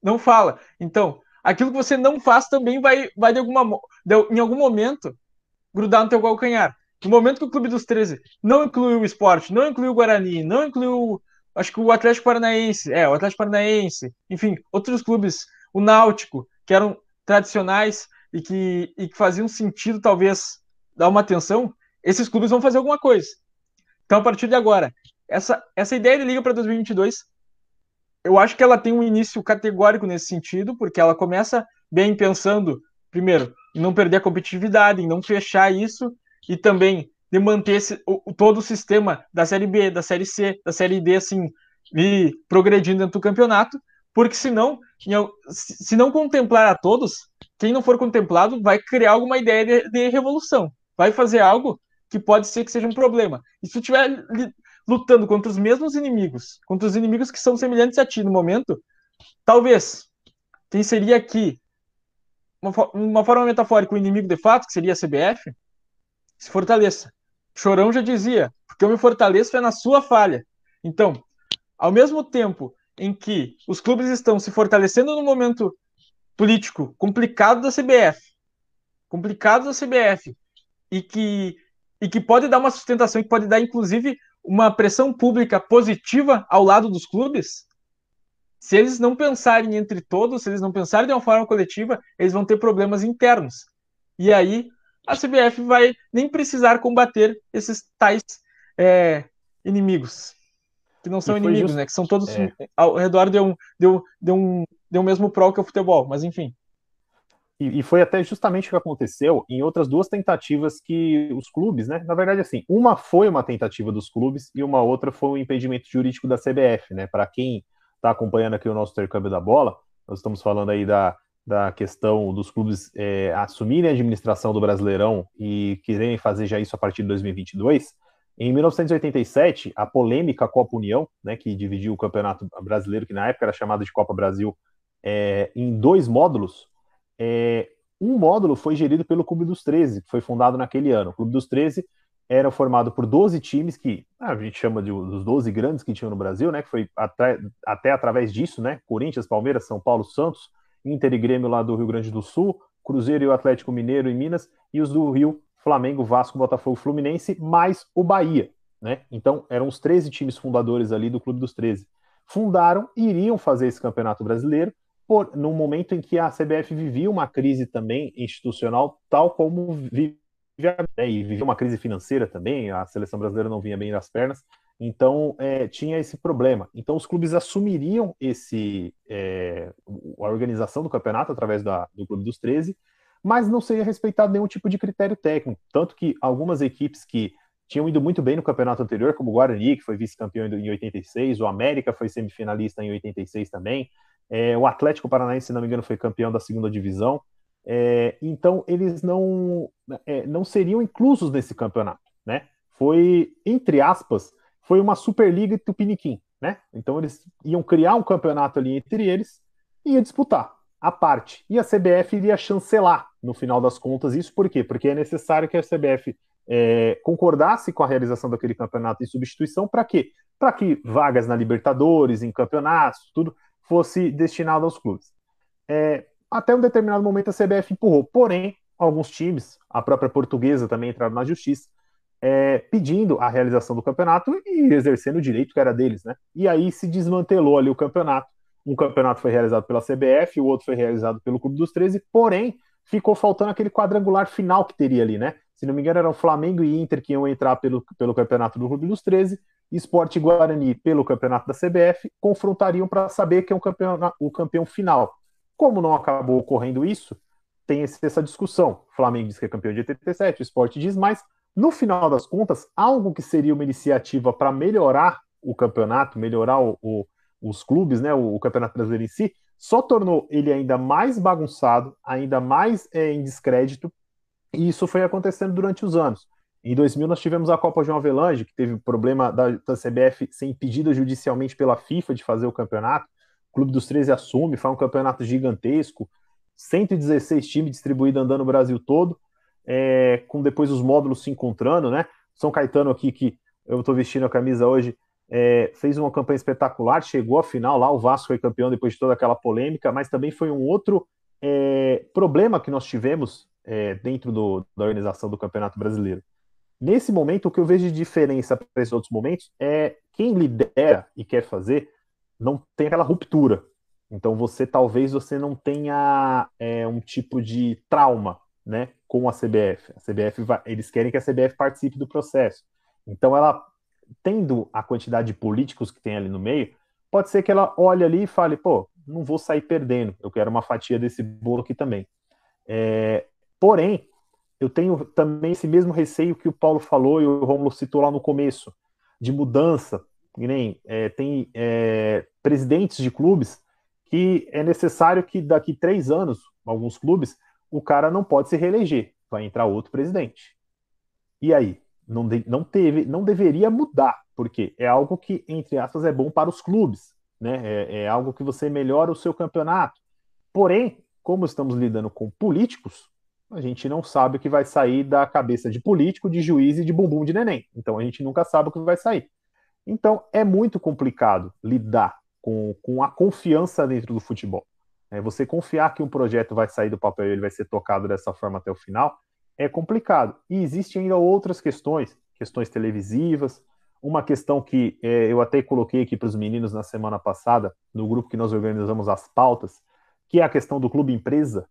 não fala. Então, aquilo que você não faz também vai, vai de alguma, de, em algum momento grudar no teu calcanhar. No momento que o Clube dos 13 não incluiu o esporte, não incluiu o Guarani, não incluiu, acho que o Atlético Paranaense, é, o Atlético Paranaense, enfim, outros clubes o Náutico, que eram tradicionais e que, e que faziam sentido, talvez, dar uma atenção, esses clubes vão fazer alguma coisa. Então, a partir de agora, essa, essa ideia de liga para 2022, eu acho que ela tem um início categórico nesse sentido, porque ela começa bem pensando, primeiro, em não perder a competitividade, em não fechar isso, e também de manter esse, o, todo o sistema da Série B, da Série C, da Série D, assim, e progredindo dentro do campeonato, porque senão, se não contemplar a todos, quem não for contemplado vai criar alguma ideia de, de revolução, vai fazer algo que pode ser que seja um problema. E se tu estiver lutando contra os mesmos inimigos, contra os inimigos que são semelhantes a ti no momento, talvez quem seria aqui uma, uma forma metafórica o inimigo de fato, que seria a CBF, se fortaleça. Chorão já dizia, porque eu me fortaleço é na sua falha. Então, ao mesmo tempo em que os clubes estão se fortalecendo no momento político complicado da CBF, complicado da CBF, e que, e que pode dar uma sustentação, que pode dar, inclusive, uma pressão pública positiva ao lado dos clubes, se eles não pensarem entre todos, se eles não pensarem de uma forma coletiva, eles vão ter problemas internos. E aí a CBF vai nem precisar combater esses tais é, inimigos. Que não são inimigos, just... né? Que são todos é. ao redor de um, de, um, de, um, de um mesmo prol que é o futebol, mas enfim. E, e, foi até justamente o que aconteceu em outras duas tentativas que os clubes, né? Na verdade, assim, uma foi uma tentativa dos clubes e uma outra foi um impedimento jurídico da CBF, né? Para quem está acompanhando aqui o nosso intercâmbio da bola, nós estamos falando aí da, da questão dos clubes é, assumirem a administração do Brasileirão e quererem fazer já isso a partir de 2022. Em 1987, a polêmica Copa União, né, que dividiu o Campeonato Brasileiro, que na época era chamado de Copa Brasil, é, em dois módulos, é, um módulo foi gerido pelo Clube dos 13, que foi fundado naquele ano. O Clube dos 13 era formado por 12 times que ah, a gente chama de dos 12 grandes que tinham no Brasil, né? Que foi até, até através disso, né? Corinthians, Palmeiras, São Paulo, Santos, Inter e Grêmio lá do Rio Grande do Sul, Cruzeiro e o Atlético Mineiro em Minas, e os do Rio, Flamengo, Vasco, Botafogo, Fluminense, mais o Bahia, né? Então eram os 13 times fundadores ali do Clube dos 13. Fundaram e iriam fazer esse campeonato brasileiro por, no momento em que a CBF vivia uma crise também institucional, tal como vive né, e vivia uma crise financeira também, a seleção brasileira não vinha bem das pernas, então é, tinha esse problema. Então os clubes assumiriam esse é, a organização do campeonato através da, do Clube dos 13, mas não seria respeitado nenhum tipo de critério técnico. Tanto que algumas equipes que tinham ido muito bem no campeonato anterior, como o Guarani, que foi vice-campeão em 86, o América foi semifinalista em 86 também, é, o Atlético Paranaense, se não me engano, foi campeão da segunda divisão. É, então, eles não, é, não seriam inclusos nesse campeonato, né? Foi, entre aspas, foi uma Superliga Tupiniquim, né? Então, eles iam criar um campeonato ali entre eles e ia disputar a parte. E a CBF iria chancelar, no final das contas, isso por quê? Porque é necessário que a CBF é, concordasse com a realização daquele campeonato em substituição, para quê? Para que vagas na Libertadores, em campeonatos, tudo, fosse destinado aos clubes. É, até um determinado momento a CBF empurrou. Porém, alguns times, a própria portuguesa também entraram na justiça, é, pedindo a realização do campeonato e exercendo o direito que era deles, né? E aí se desmantelou ali o campeonato. Um campeonato foi realizado pela CBF, o outro foi realizado pelo Clube dos 13, porém ficou faltando aquele quadrangular final que teria ali, né? Se não me engano, eram Flamengo e Inter que iam entrar pelo, pelo campeonato do Clube dos 13, Esporte Guarani pelo campeonato da CBF, confrontariam para saber quem é o campeão, o campeão final. Como não acabou ocorrendo isso, tem essa discussão. O Flamengo diz que é campeão de 87, o esporte diz, mas no final das contas, algo que seria uma iniciativa para melhorar o campeonato, melhorar o, o, os clubes, né, o, o, campeonato brasileiro em si, só tornou ele ainda mais bagunçado, ainda mais é, em descrédito, e isso foi acontecendo durante os anos. Em 2000 nós tivemos a Copa João Avelange, que teve problema da, da CBF ser impedida judicialmente pela FIFA de fazer o campeonato. O Clube dos 13 assume, faz um campeonato gigantesco, 116 times distribuídos andando no Brasil todo, é, com depois os módulos se encontrando, né? São Caetano aqui, que eu estou vestindo a camisa hoje, é, fez uma campanha espetacular, chegou à final lá, o Vasco foi campeão depois de toda aquela polêmica, mas também foi um outro é, problema que nós tivemos é, dentro do, da organização do Campeonato Brasileiro. Nesse momento, o que eu vejo de diferença para esses outros momentos é quem lidera e quer fazer não tem aquela ruptura. Então você talvez você não tenha é, um tipo de trauma, né, com a CBF. A CBF vai, eles querem que a CBF participe do processo. Então ela tendo a quantidade de políticos que tem ali no meio, pode ser que ela olhe ali e fale, pô, não vou sair perdendo. Eu quero uma fatia desse bolo aqui também. É, porém, eu tenho também esse mesmo receio que o Paulo falou e o Romulo citou lá no começo, de mudança, nem é, tem é, presidentes de clubes que é necessário que daqui três anos, alguns clubes, o cara não pode se reeleger, vai entrar outro presidente. E aí? Não, de, não, teve, não deveria mudar, porque é algo que, entre aspas, é bom para os clubes, né? É, é algo que você melhora o seu campeonato. Porém, como estamos lidando com políticos, a gente não sabe o que vai sair da cabeça de político, de juiz e de bumbum de neném. Então a gente nunca sabe o que vai sair. Então é muito complicado lidar com, com a confiança dentro do futebol. É, você confiar que um projeto vai sair do papel e ele vai ser tocado dessa forma até o final é complicado. E existem ainda outras questões, questões televisivas, uma questão que é, eu até coloquei aqui para os meninos na semana passada, no grupo que nós organizamos as pautas, que é a questão do clube empresa,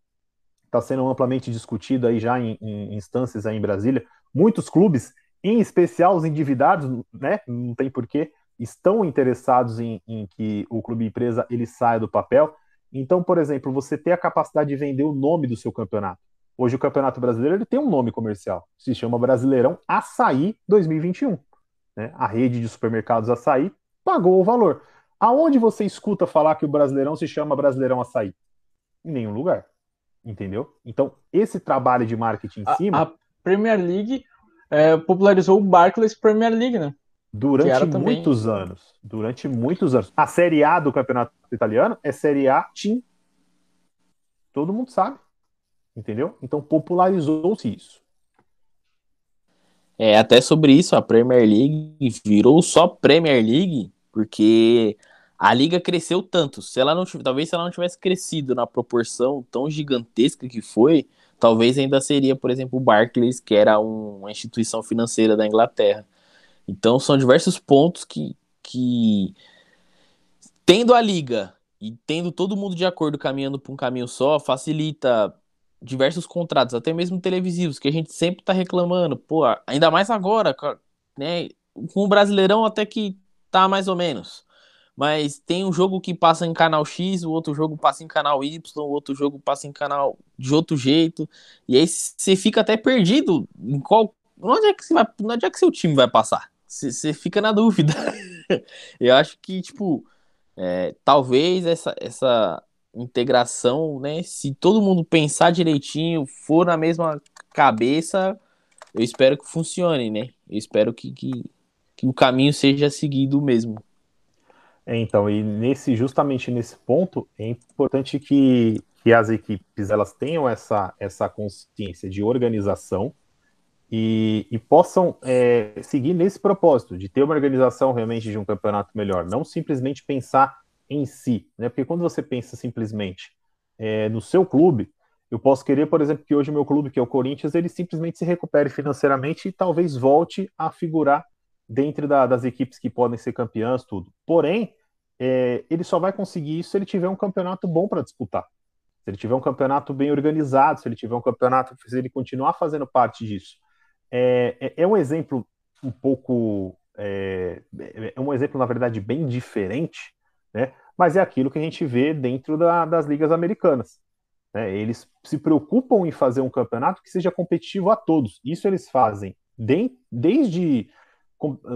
está sendo amplamente discutido aí já em, em, instâncias aí em Brasília. Muitos clubes, em especial os endividados, né, não tem porquê, estão interessados em, em que o clube empresa ele saia do papel. Então, por exemplo, você ter a capacidade de vender o nome do seu campeonato. Hoje o Campeonato Brasileiro ele tem um nome comercial, se chama Brasileirão Açaí 2021. Né? A rede de supermercados Açaí pagou o valor. Aonde você escuta falar que o Brasileirão se chama Brasileirão Açaí? Em nenhum lugar. Entendeu? Então, esse trabalho de marketing em cima. A, Premier League é, popularizou o Barclays Premier League, né? Durante muitos também... anos. Durante muitos anos. A Série A do campeonato italiano é Série A Team. Todo mundo sabe. Entendeu? Então popularizou-se isso. É, até sobre isso, a Premier League virou só Premier League, porque a liga cresceu tanto. Se ela não, talvez se ela não tivesse crescido na proporção tão gigantesca que foi, talvez ainda seria, por exemplo, o Barclays, que era uma instituição financeira da Inglaterra. Então são diversos pontos que, que tendo a liga e tendo todo mundo de acordo caminhando para um caminho só, facilita diversos contratos, até mesmo televisivos, que a gente sempre está reclamando. Pô, ainda mais agora, né? Com o Brasileirão até que tá mais ou menos. Mas tem um jogo que passa em canal X, o outro jogo passa em canal Y, o outro jogo passa em canal de outro jeito. E aí você fica até perdido em qual. Onde é que, você vai... Onde é que seu time vai passar? você fica na dúvida. eu acho que, tipo, é, talvez essa, essa integração, né? Se todo mundo pensar direitinho, for na mesma cabeça, eu espero que funcione, né? Eu espero que, que, que o caminho seja seguido mesmo. É, então, e nesse justamente nesse ponto, é importante que, que as equipes elas tenham essa, essa consciência de organização, e, e possam é, seguir nesse propósito, de ter uma organização realmente de um campeonato melhor, não simplesmente pensar em si, né? Porque quando você pensa simplesmente é, no seu clube, eu posso querer, por exemplo, que hoje o meu clube, que é o Corinthians, ele simplesmente se recupere financeiramente e talvez volte a figurar dentro da, das equipes que podem ser campeãs, tudo. Porém, é, ele só vai conseguir isso se ele tiver um campeonato bom para disputar. Se ele tiver um campeonato bem organizado, se ele tiver um campeonato, se ele continuar fazendo parte disso. É, é, é um exemplo um pouco. É, é, um exemplo, na verdade, bem diferente, né? mas é aquilo que a gente vê dentro da, das ligas americanas. Né? Eles se preocupam em fazer um campeonato que seja competitivo a todos. Isso eles fazem de, desde,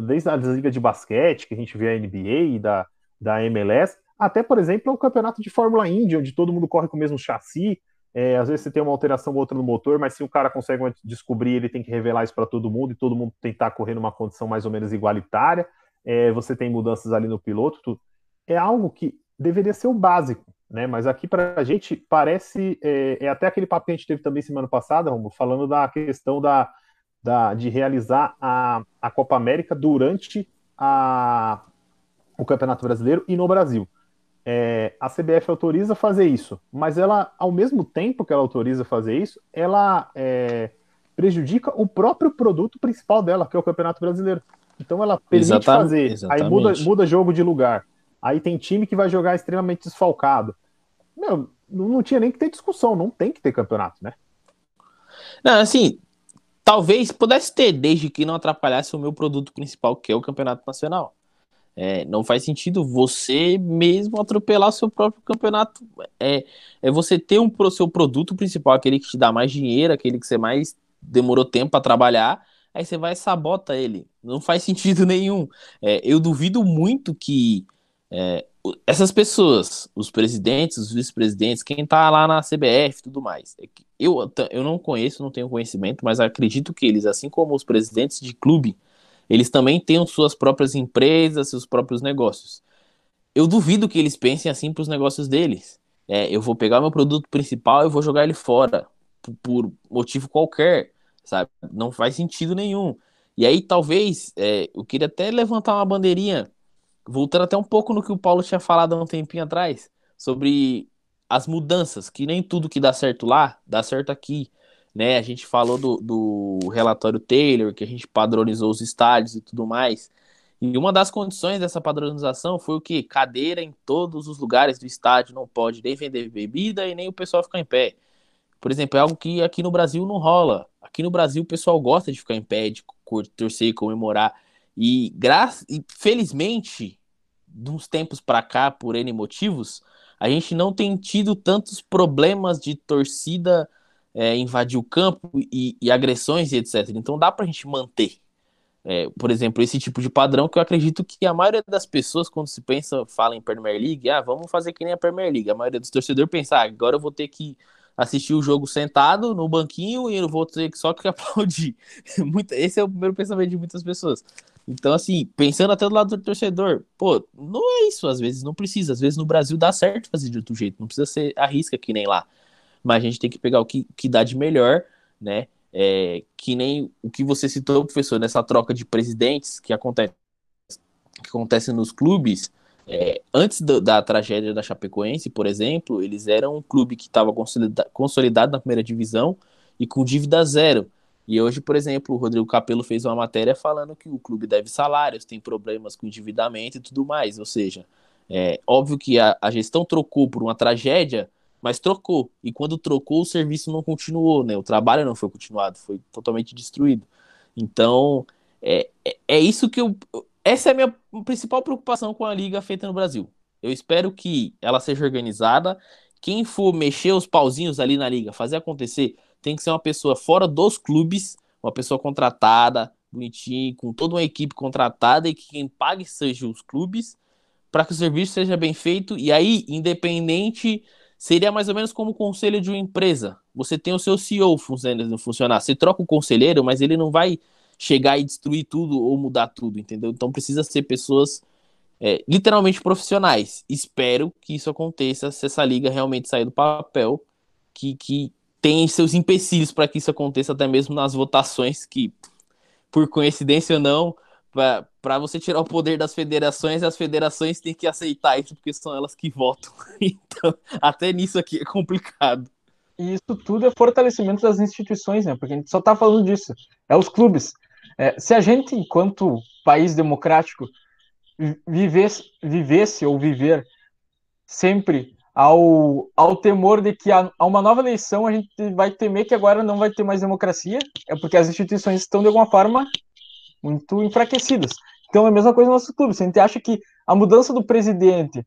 desde as ligas de basquete, que a gente vê a NBA e da, da MLS, até, por exemplo, o campeonato de Fórmula Indy, onde todo mundo corre com o mesmo chassi, é, às vezes você tem uma alteração ou outra no motor, mas se o cara consegue descobrir, ele tem que revelar isso para todo mundo e todo mundo tentar correr numa condição mais ou menos igualitária. É, você tem mudanças ali no piloto. Tudo. É algo que deveria ser o básico, né? Mas aqui para a gente parece. É, é, até aquele papo que a gente teve também semana passada, Romulo, falando da questão da, da, de realizar a, a Copa América durante a, o Campeonato Brasileiro e no Brasil é, a CBF autoriza fazer isso, mas ela, ao mesmo tempo que ela autoriza fazer isso, ela é, prejudica o próprio produto principal dela, que é o Campeonato Brasileiro. Então ela permite exatamente, fazer, exatamente. aí muda, muda jogo de lugar. Aí tem time que vai jogar extremamente desfalcado. Meu, não, tinha nem que ter discussão, não tem que ter campeonato, né? Não, assim, talvez pudesse ter, desde que não atrapalhasse o meu produto principal, que é o Campeonato Nacional. É, não faz sentido você mesmo atropelar seu próprio campeonato. É, é você ter um seu produto principal, aquele que te dá mais dinheiro, aquele que você mais demorou tempo para trabalhar, aí você vai e sabota ele. Não faz sentido nenhum. É, eu duvido muito que é, essas pessoas, os presidentes, os vice-presidentes, quem tá lá na CBF e tudo mais, é eu, eu não conheço, não tenho conhecimento, mas acredito que eles, assim como os presidentes de clube, eles também têm suas próprias empresas, seus próprios negócios. Eu duvido que eles pensem assim para os negócios deles. É, eu vou pegar meu produto principal e vou jogar ele fora, por, por, motivo qualquer, sabe? Não faz sentido nenhum. E aí, talvez, é, eu queria até levantar uma bandeirinha, voltando até um pouco no que o Paulo tinha falado há um tempinho atrás, sobre as mudanças, que nem tudo que dá certo lá, dá certo aqui. Né? A gente falou do, do relatório Taylor, que a gente padronizou os estádios e tudo mais. E uma das condições dessa padronização foi o que? Cadeira em todos os lugares do estádio, não pode nem vender bebida e nem o pessoal ficar em pé. Por exemplo, é algo que aqui no Brasil não rola. Aqui no Brasil o pessoal gosta de ficar em pé, de torcer e comemorar. E, gra... e felizmente, de uns tempos para cá, por N motivos, a gente não tem tido tantos problemas de torcida é, invadir o campo e, e, agressões e etc. Então dá para a gente manter, é, por exemplo, esse tipo de padrão que eu acredito que a maioria das pessoas, quando se pensa, fala em Premier League, ah, vamos fazer que nem a Premier League. A maioria dos torcedores pensa, ah, agora eu vou ter que assistir o jogo sentado no banquinho e eu vou ter que só que aplaudir. Esse é o primeiro pensamento de muitas pessoas. Então, assim, pensando até do lado do torcedor, pô, não é isso, às vezes não precisa. Às vezes no Brasil dá certo fazer de outro jeito, não precisa ser arrisca que nem lá. Mas a gente tem que pegar o que, que dá de melhor, né? É, que nem o que você citou, professor, nessa troca de presidentes que acontece, que acontece nos clubes. É, antes do, da tragédia da Chapecoense, por exemplo, eles eram um clube que estava consolida, consolidado na primeira divisão e com dívida zero. E hoje, por exemplo, o Rodrigo Capello fez uma matéria falando que o clube deve salários, tem problemas com endividamento e tudo mais. Ou seja, é óbvio que a, a gestão trocou por uma tragédia, mas trocou. E quando trocou, o serviço não continuou, né? O trabalho não foi continuado, foi totalmente destruído. Então, é, é, é isso que eu. Essa é a minha principal preocupação com a liga feita no Brasil. Eu espero que ela seja organizada. Quem for mexer os pauzinhos ali na liga, fazer acontecer, tem que ser uma pessoa fora dos clubes, uma pessoa contratada, bonitinho, com toda uma equipe contratada e que quem pague seja os clubes, para que o serviço seja bem feito. E aí, independente, seria mais ou menos como o conselho de uma empresa. Você tem o seu CEO funcionando, funcionar. Você troca o conselheiro, mas ele não vai chegar e destruir tudo ou mudar tudo, entendeu? Então precisa ser pessoas é, literalmente profissionais. Espero que isso aconteça se essa liga realmente sair do papel, que, que tem seus empecilhos para que isso aconteça, até mesmo nas votações, que, por coincidência ou não, para você tirar o poder das federações, as federações têm que aceitar isso, porque são elas que votam. Então, até nisso aqui é complicado. E isso tudo é fortalecimento das instituições, né? Porque a gente só está falando disso. É os clubes. É, se a gente, enquanto país democrático, vivesse, vivesse ou viver sempre ao, ao temor de que a, a uma nova eleição a gente vai temer que agora não vai ter mais democracia, é porque as instituições estão de alguma forma muito enfraquecidas. Então é a mesma coisa no nosso clube. Se a gente acha que a mudança do presidente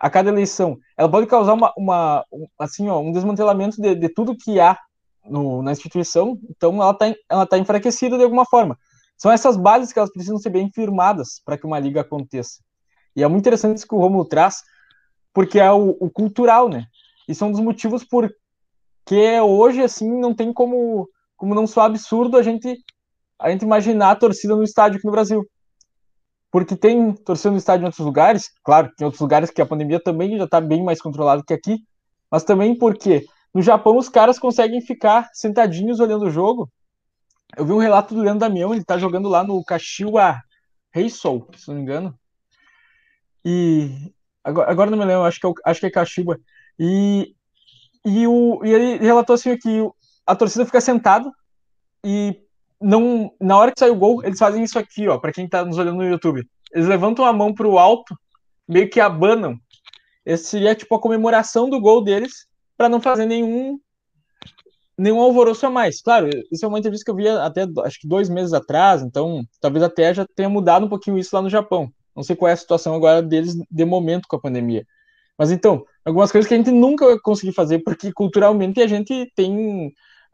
a cada eleição, ela pode causar uma, uma assim, ó, um desmantelamento de, de tudo que há no, na instituição, então ela está ela tá enfraquecida de alguma forma. São essas bases que elas precisam ser bem firmadas para que uma liga aconteça. E é muito interessante isso que o Romulo traz, porque é o, o cultural, né? E são dos motivos por que hoje, assim, não tem como, como não soar absurdo a gente, a gente imaginar a torcida no estádio aqui no Brasil. Porque tem torcida no estádio em outros lugares, claro, tem outros lugares que a pandemia também já está bem mais controlada que aqui, mas também porque no Japão os caras conseguem ficar sentadinhos olhando o jogo. Eu vi um relato do Leandro Damião, ele está jogando lá no Kashiwa Reisol, se não me engano. E Agora, agora não me lembro, acho que é, acho que é Kashiba. E, e, o, e ele relatou assim que a torcida fica sentada e não, na hora que sai o gol, eles fazem isso aqui, ó, para quem tá nos olhando no YouTube. Eles levantam a mão pro alto, meio que abanam. Esse seria tipo a comemoração do gol deles, para não fazer nenhum nenhum alvoroço a mais. Claro, isso é uma entrevista que eu vi até acho que dois meses atrás, então talvez até já tenha mudado um pouquinho isso lá no Japão. Não sei qual é a situação agora deles de momento com a pandemia. Mas então, algumas coisas que a gente nunca vai conseguir fazer, porque culturalmente a gente tem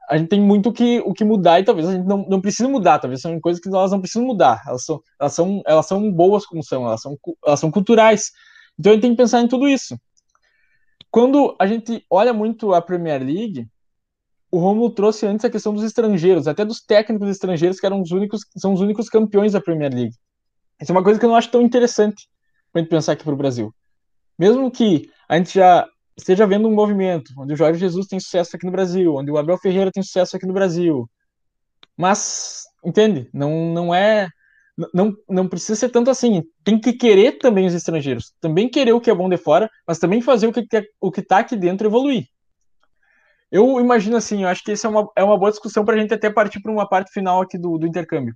a gente tem muito que, o que mudar e talvez a gente não, não precise mudar, talvez são coisas que elas não precisam mudar, elas são, elas são, elas são boas como são, elas são, elas são culturais. Então a gente tem que pensar em tudo isso. Quando a gente olha muito a Premier League, o Romulo trouxe antes a questão dos estrangeiros, até dos técnicos estrangeiros que eram os únicos, são os únicos campeões da Premier League. Isso é uma coisa que eu não acho tão interessante para gente pensar aqui para o Brasil. Mesmo que a gente já esteja vendo um movimento onde o Jorge Jesus tem sucesso aqui no Brasil, onde o Abel Ferreira tem sucesso aqui no Brasil, mas entende? Não, não é não, não precisa ser tanto assim. Tem que querer também os estrangeiros. Também querer o que é bom de fora, mas também fazer o que, o que tá aqui dentro evoluir. Eu imagino assim, eu acho que essa é uma, é uma boa discussão para a gente até partir para uma parte final aqui do, do intercâmbio.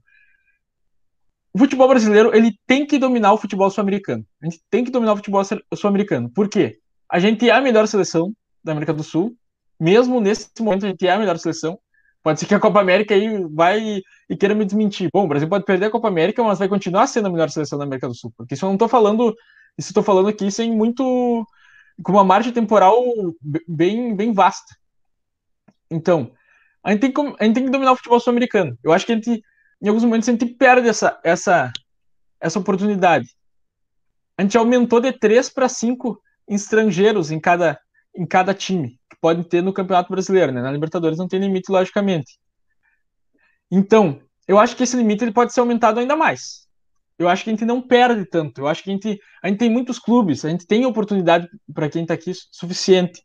O futebol brasileiro, ele tem que dominar o futebol sul-americano. A gente tem que dominar o futebol sul-americano. Por quê? A gente é a melhor seleção da América do Sul. Mesmo nesse momento, a gente é a melhor seleção. Pode ser que a Copa América aí vai e queira me desmentir. Bom, o Brasil pode perder a Copa América, mas vai continuar sendo a melhor seleção da América do Sul. Porque isso eu não estou falando, isso estou falando aqui sem muito com uma margem temporal bem, bem vasta. Então, a gente, tem que, a gente tem que dominar o futebol sul-americano. Eu acho que a gente, em alguns momentos, a gente perde essa, essa, essa oportunidade. A gente aumentou de 3 para 5 estrangeiros em cada, em cada time podem ter no Campeonato Brasileiro, né? Na Libertadores não tem limite, logicamente. Então, eu acho que esse limite ele pode ser aumentado ainda mais. Eu acho que a gente não perde tanto. Eu acho que a gente, a gente tem muitos clubes, a gente tem oportunidade para quem está aqui suficiente.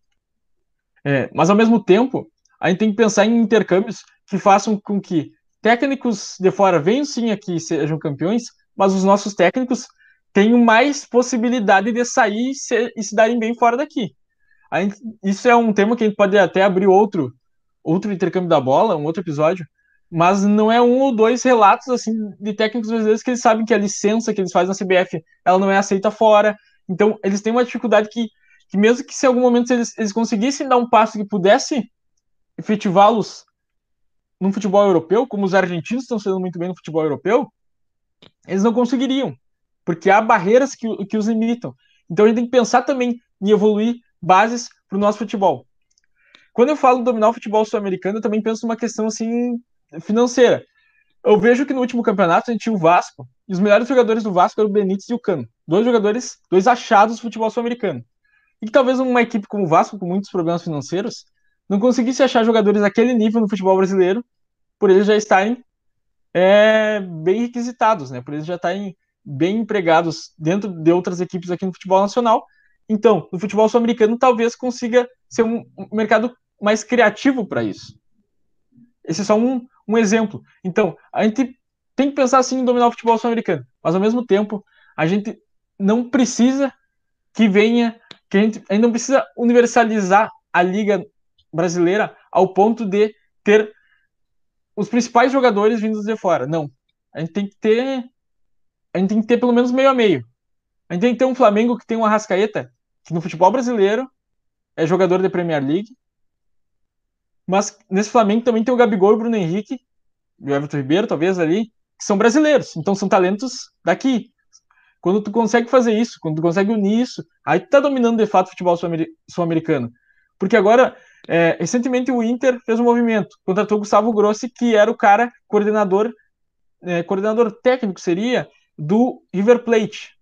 É, mas ao mesmo tempo, a gente tem que pensar em intercâmbios que façam com que técnicos de fora venham sim aqui sejam campeões, mas os nossos técnicos tenham mais possibilidade de sair e se, e se darem bem fora daqui. Gente, isso é um tema que a gente pode até abrir outro, outro intercâmbio da bola, um outro episódio, mas não é um ou dois relatos assim de técnicos brasileiros que eles sabem que a licença que eles fazem na CBF ela não é aceita fora. Então eles têm uma dificuldade que, que mesmo que se em algum momento eles, eles conseguissem dar um passo que pudesse efetivá-los no futebol europeu, como os argentinos estão sendo muito bem no futebol europeu, eles não conseguiriam, porque há barreiras que, que os limitam. Então a gente tem que pensar também em evoluir bases para o nosso futebol. Quando eu falo dominar o futebol sul-americano, eu também penso numa questão assim financeira. Eu vejo que no último campeonato a gente tinha o Vasco, e os melhores jogadores do Vasco eram o Benítez e o Cano. Dois jogadores, dois achados do futebol sul-americano. E que talvez uma equipe como o Vasco, com muitos problemas financeiros, não conseguisse achar jogadores daquele nível no futebol brasileiro, por eles já estarem é, bem requisitados, né? Por eles já estarem bem empregados dentro de outras equipes aqui no futebol nacional então, no futebol sul-americano, talvez consiga ser um, mercado mais criativo para isso. Esse é só um, um exemplo. Então, a gente tem que pensar assim em dominar o futebol sul-americano, mas ao mesmo tempo, a gente não precisa que venha, que a gente, a gente não precisa universalizar a liga brasileira ao ponto de ter os principais jogadores vindos de fora. Não. A gente tem que ter a gente tem que ter pelo menos meio a meio. A gente tem que ter um Flamengo que tem uma Rascaeta que no futebol brasileiro é jogador da Premier League. Mas nesse Flamengo também tem o Gabigol o Bruno Henrique, e o Everton Ribeiro, talvez ali, que são brasileiros. Então são talentos daqui. Quando tu consegue fazer isso, quando tu consegue unir isso, aí tu tá dominando de fato o futebol sul-americano. Porque agora, é, recentemente o Inter fez um movimento, contratou o Gustavo Grossi, que era o cara coordenador, é, coordenador técnico seria, do River Plate.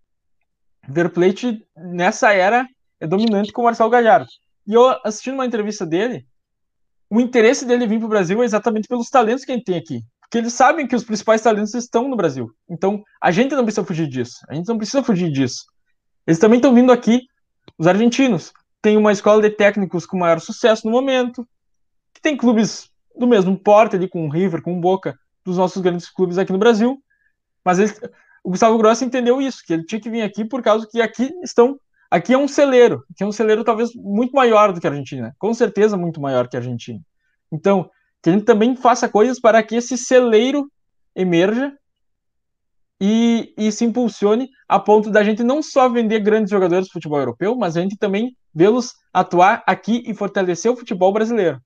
River Plate, nessa era, é dominante com o Marcelo Gallardo. E eu, assistindo uma entrevista dele, o interesse dele vir para o Brasil é exatamente pelos talentos que gente tem aqui. Porque eles sabem que os principais talentos estão no Brasil. Então, a gente não precisa fugir disso. A gente não precisa fugir disso. Eles também estão vindo aqui, os argentinos. Tem uma escola de técnicos com maior sucesso no momento, que tem clubes do mesmo porte ali, com o River, com o Boca, dos nossos grandes clubes aqui no Brasil. Mas eles, o Gustavo Grossi entendeu isso, que ele tinha que vir aqui por causa que aqui estão. Aqui é um celeiro, que é um celeiro talvez muito maior do que a Argentina, com certeza muito maior que a Argentina. Então, que a gente também faça coisas para que esse celeiro emerja e, e se impulsione a ponto da gente não só vender grandes jogadores do futebol europeu, mas a gente também vê-los atuar aqui e fortalecer o futebol brasileiro.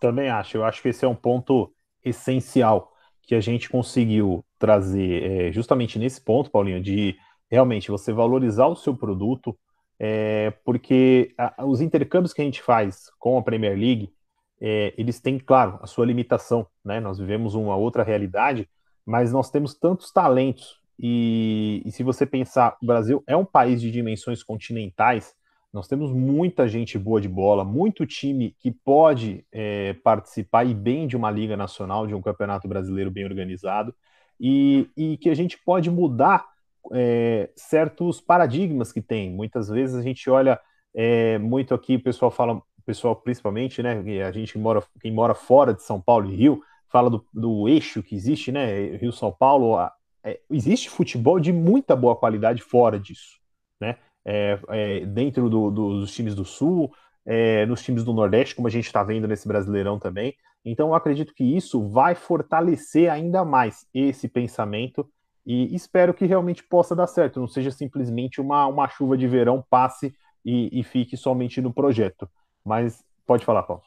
Também acho. Eu acho que esse é um ponto essencial que a gente conseguiu trazer é, justamente nesse ponto, Paulinho, de realmente você valorizar o seu produto, é, porque a, os intercâmbios que a gente faz com a Premier League, é, eles têm, claro, a sua limitação, né? Nós vivemos uma outra realidade, mas nós temos tantos talentos E, e, se você pensar, o Brasil é um país de dimensões continentais, nós temos muita gente boa de bola, muito time que pode é, participar e bem de uma Liga Nacional, de um Campeonato Brasileiro bem organizado, e, e que a gente pode mudar é, certos paradigmas que tem. Muitas vezes a gente olha é, muito aqui, o pessoal fala, o pessoal principalmente, né? A gente mora, quem mora fora de São Paulo e Rio, fala do, do eixo que existe, né? Rio São Paulo, é, existe futebol de muita boa qualidade fora disso, né? É, é, dentro do, do, dos times do Sul, é, nos times do Nordeste, como a gente está vendo nesse Brasileirão também. Então, eu acredito que isso vai fortalecer ainda mais esse pensamento e espero que realmente possa dar certo, não seja simplesmente uma, uma chuva de verão, passe e, e fique somente no projeto. Mas pode falar, Paulo.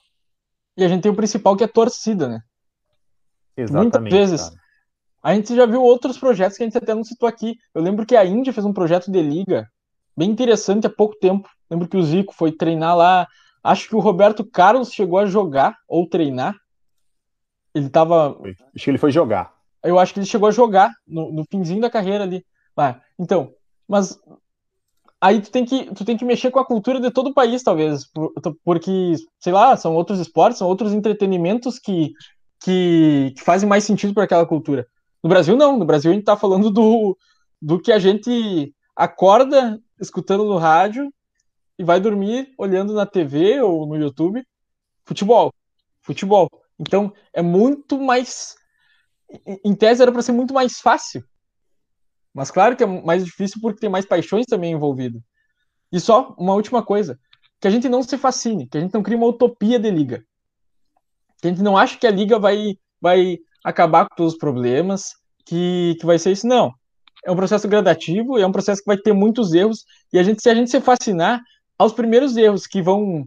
E a gente tem o principal que é torcida, né? Exatamente. Muitas vezes. Cara. A gente já viu outros projetos que a gente até não citou aqui. Eu lembro que a Índia fez um projeto de liga bem interessante há pouco tempo. Lembro que o Zico foi treinar lá. Acho que o Roberto Carlos chegou a jogar ou treinar. Ele tava. Acho que ele foi jogar. Eu acho que ele chegou a jogar no, no finzinho da carreira ali. Ah, então, mas aí tu tem que tu tem que mexer com a cultura de todo o país talvez porque sei lá são outros esportes são outros entretenimentos que que, que fazem mais sentido para aquela cultura. No Brasil não. No Brasil a gente está falando do do que a gente acorda escutando no rádio e vai dormir olhando na TV ou no YouTube futebol. Futebol. Então é muito mais em tese era para ser muito mais fácil. Mas claro que é mais difícil porque tem mais paixões também envolvidas. E só uma última coisa: que a gente não se fascine, que a gente não crie uma utopia de liga. A gente não ache que a liga vai, vai acabar com todos os problemas, que, que vai ser isso. Não. É um processo gradativo, é um processo que vai ter muitos erros, e a gente, se a gente se fascinar aos primeiros erros que vão,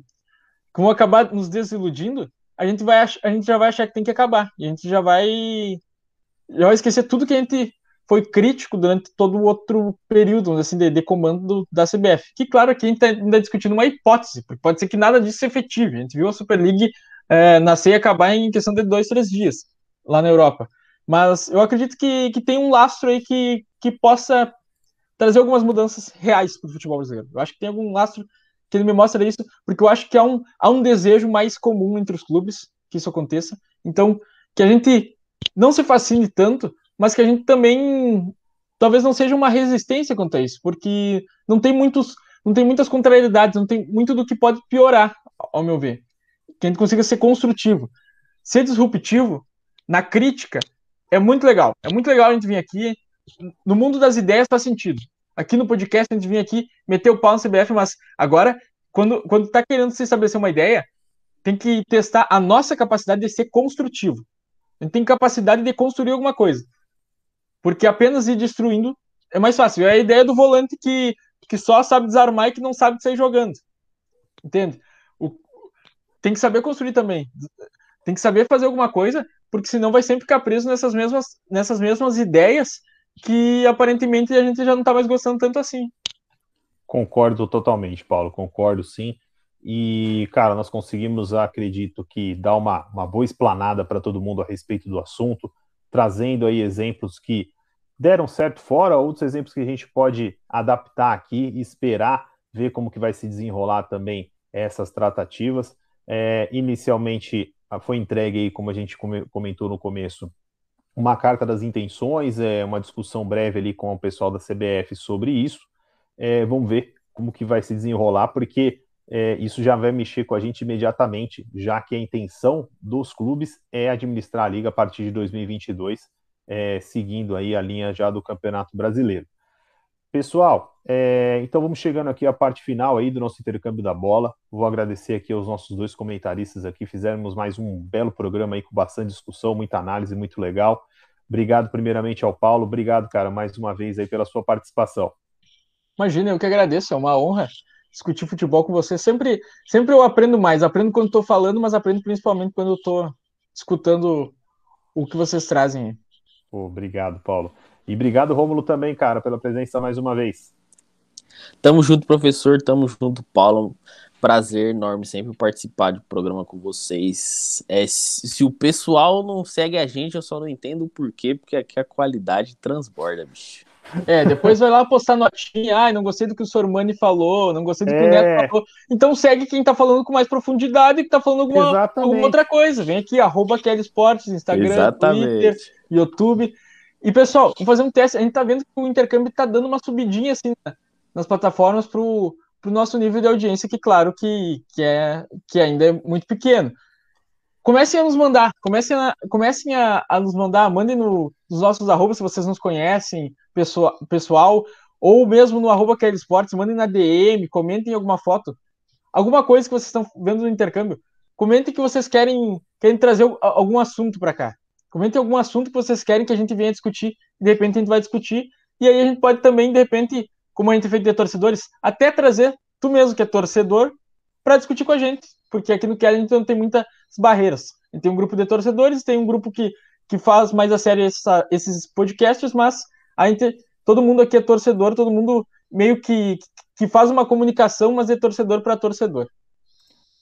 que vão acabar nos desiludindo, a gente, vai, a gente já vai achar que tem que acabar. E a gente já vai, já vai esquecer tudo que a gente foi crítico durante todo o outro período assim, de, de comando da CBF. Que, claro, aqui a gente está ainda discutindo uma hipótese, porque pode ser que nada disso se efetive. A gente viu a Super League é, nascer e acabar em questão de dois, três dias lá na Europa. Mas eu acredito que, que tem um lastro aí que, que possa trazer algumas mudanças reais para o futebol brasileiro. Eu acho que tem algum lastro que ele me mostra isso, porque eu acho que há um, há um desejo mais comum entre os clubes que isso aconteça. Então, que a gente não se fascine tanto mas que a gente também talvez não seja uma resistência quanto a isso, porque não tem muitos, não tem muitas contrariedades, não tem muito do que pode piorar, ao meu ver. Que a gente consiga ser construtivo. Ser disruptivo na crítica é muito legal. É muito legal a gente vir aqui. No mundo das ideias faz sentido. Aqui no podcast a gente vir aqui meter o pau no CBF, mas agora, quando, quando tá querendo se estabelecer uma ideia, tem que testar a nossa capacidade de ser construtivo. A gente tem capacidade de construir alguma coisa. Porque apenas ir destruindo é mais fácil. É a ideia do volante que, que só sabe desarmar e que não sabe sair jogando. Entende? Tem que saber construir também. Tem que saber fazer alguma coisa, porque senão vai sempre ficar preso nessas mesmas, nessas mesmas ideias que aparentemente a gente já não está mais gostando tanto assim. Concordo totalmente, Paulo. Concordo sim. E, cara, nós conseguimos, acredito que, dar uma, uma boa explanada para todo mundo a respeito do assunto trazendo aí exemplos que deram certo fora, outros exemplos que a gente pode adaptar aqui e esperar ver como que vai se desenrolar também essas tratativas. É, inicialmente foi entregue como a gente comentou no começo, uma carta das intenções, é uma discussão breve ali com o pessoal da CBF sobre isso. É, vamos ver como que vai se desenrolar, porque é, isso já vai mexer com a gente imediatamente, já que a intenção dos clubes é administrar a liga a partir de 2022, é, seguindo aí a linha já do Campeonato Brasileiro. Pessoal, é, então vamos chegando aqui à parte final aí do nosso intercâmbio da bola. Vou agradecer aqui aos nossos dois comentaristas aqui, fizemos mais um belo programa aí com bastante discussão, muita análise, muito legal. Obrigado primeiramente ao Paulo, obrigado, cara, mais uma vez aí pela sua participação. Imagina, eu que agradeço, é uma honra discutir futebol com você. Sempre, sempre eu aprendo mais. Aprendo quando estou falando, mas aprendo principalmente quando estou escutando o que vocês trazem. obrigado, Paulo. E obrigado, Rômulo, também, cara, pela presença mais uma vez. Tamo junto, professor. Tamo junto, Paulo. prazer enorme sempre participar do programa com vocês. É, se o pessoal não segue a gente, eu só não entendo o porquê, porque aqui a qualidade transborda, bicho. É, depois vai lá postar notinha. Ai, não gostei do que o Sormani falou, não gostei do que é. o Neto falou. Então segue quem tá falando com mais profundidade e que tá falando alguma, alguma outra coisa. Vem aqui, arroba Kelly Esportes, Instagram, Exatamente. Twitter, YouTube. E pessoal, vamos fazer um teste. A gente tá vendo que o intercâmbio tá dando uma subidinha assim nas plataformas pro, pro nosso nível de audiência, que claro que, que, é, que ainda é muito pequeno. Comecem a nos mandar, comecem a, comecem a, a nos mandar, mandem no, nos nossos arrobas se vocês nos conhecem, pessoal, pessoal ou mesmo no arroba Kelly Sports, mandem na DM, comentem alguma foto, alguma coisa que vocês estão vendo no intercâmbio. Comentem que vocês querem, querem trazer algum assunto para cá. Comentem algum assunto que vocês querem que a gente venha discutir, de repente a gente vai discutir, e aí a gente pode também, de repente, como a gente fez de torcedores, até trazer tu mesmo que é torcedor para discutir com a gente, porque aqui no Kelly a gente não tem muitas barreiras. A gente tem um grupo de torcedores, tem um grupo que, que faz mais a sério essa, esses podcasts, mas a gente, todo mundo aqui é torcedor, todo mundo meio que, que faz uma comunicação, mas é torcedor para torcedor.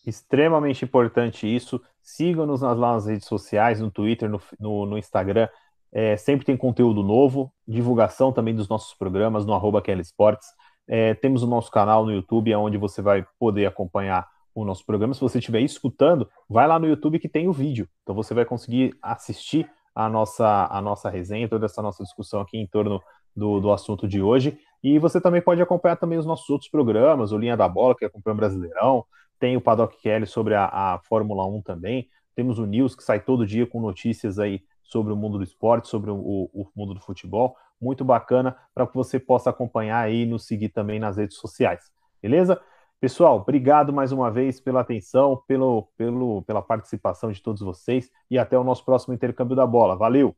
Extremamente importante isso. Sigam-nos nas, nas redes sociais, no Twitter, no, no, no Instagram. É, sempre tem conteúdo novo, divulgação também dos nossos programas no arroba Kelly Sports. É, temos o nosso canal no YouTube, onde você vai poder acompanhar o nosso programa. Se você estiver escutando, vai lá no YouTube que tem o vídeo. Então você vai conseguir assistir a nossa, a nossa resenha, toda essa nossa discussão aqui em torno do, do assunto de hoje. E você também pode acompanhar também os nossos outros programas, o Linha da Bola, que acompanha o Brasileirão, tem o Paddock Kelly sobre a, a Fórmula 1 também, temos o News, que sai todo dia com notícias aí sobre o mundo do esporte, sobre o, o mundo do futebol. Muito bacana para que você possa acompanhar aí e nos seguir também nas redes sociais. Beleza? Pessoal, obrigado mais uma vez pela atenção, pelo, pelo, pela participação de todos vocês e até o nosso próximo intercâmbio da bola. Valeu!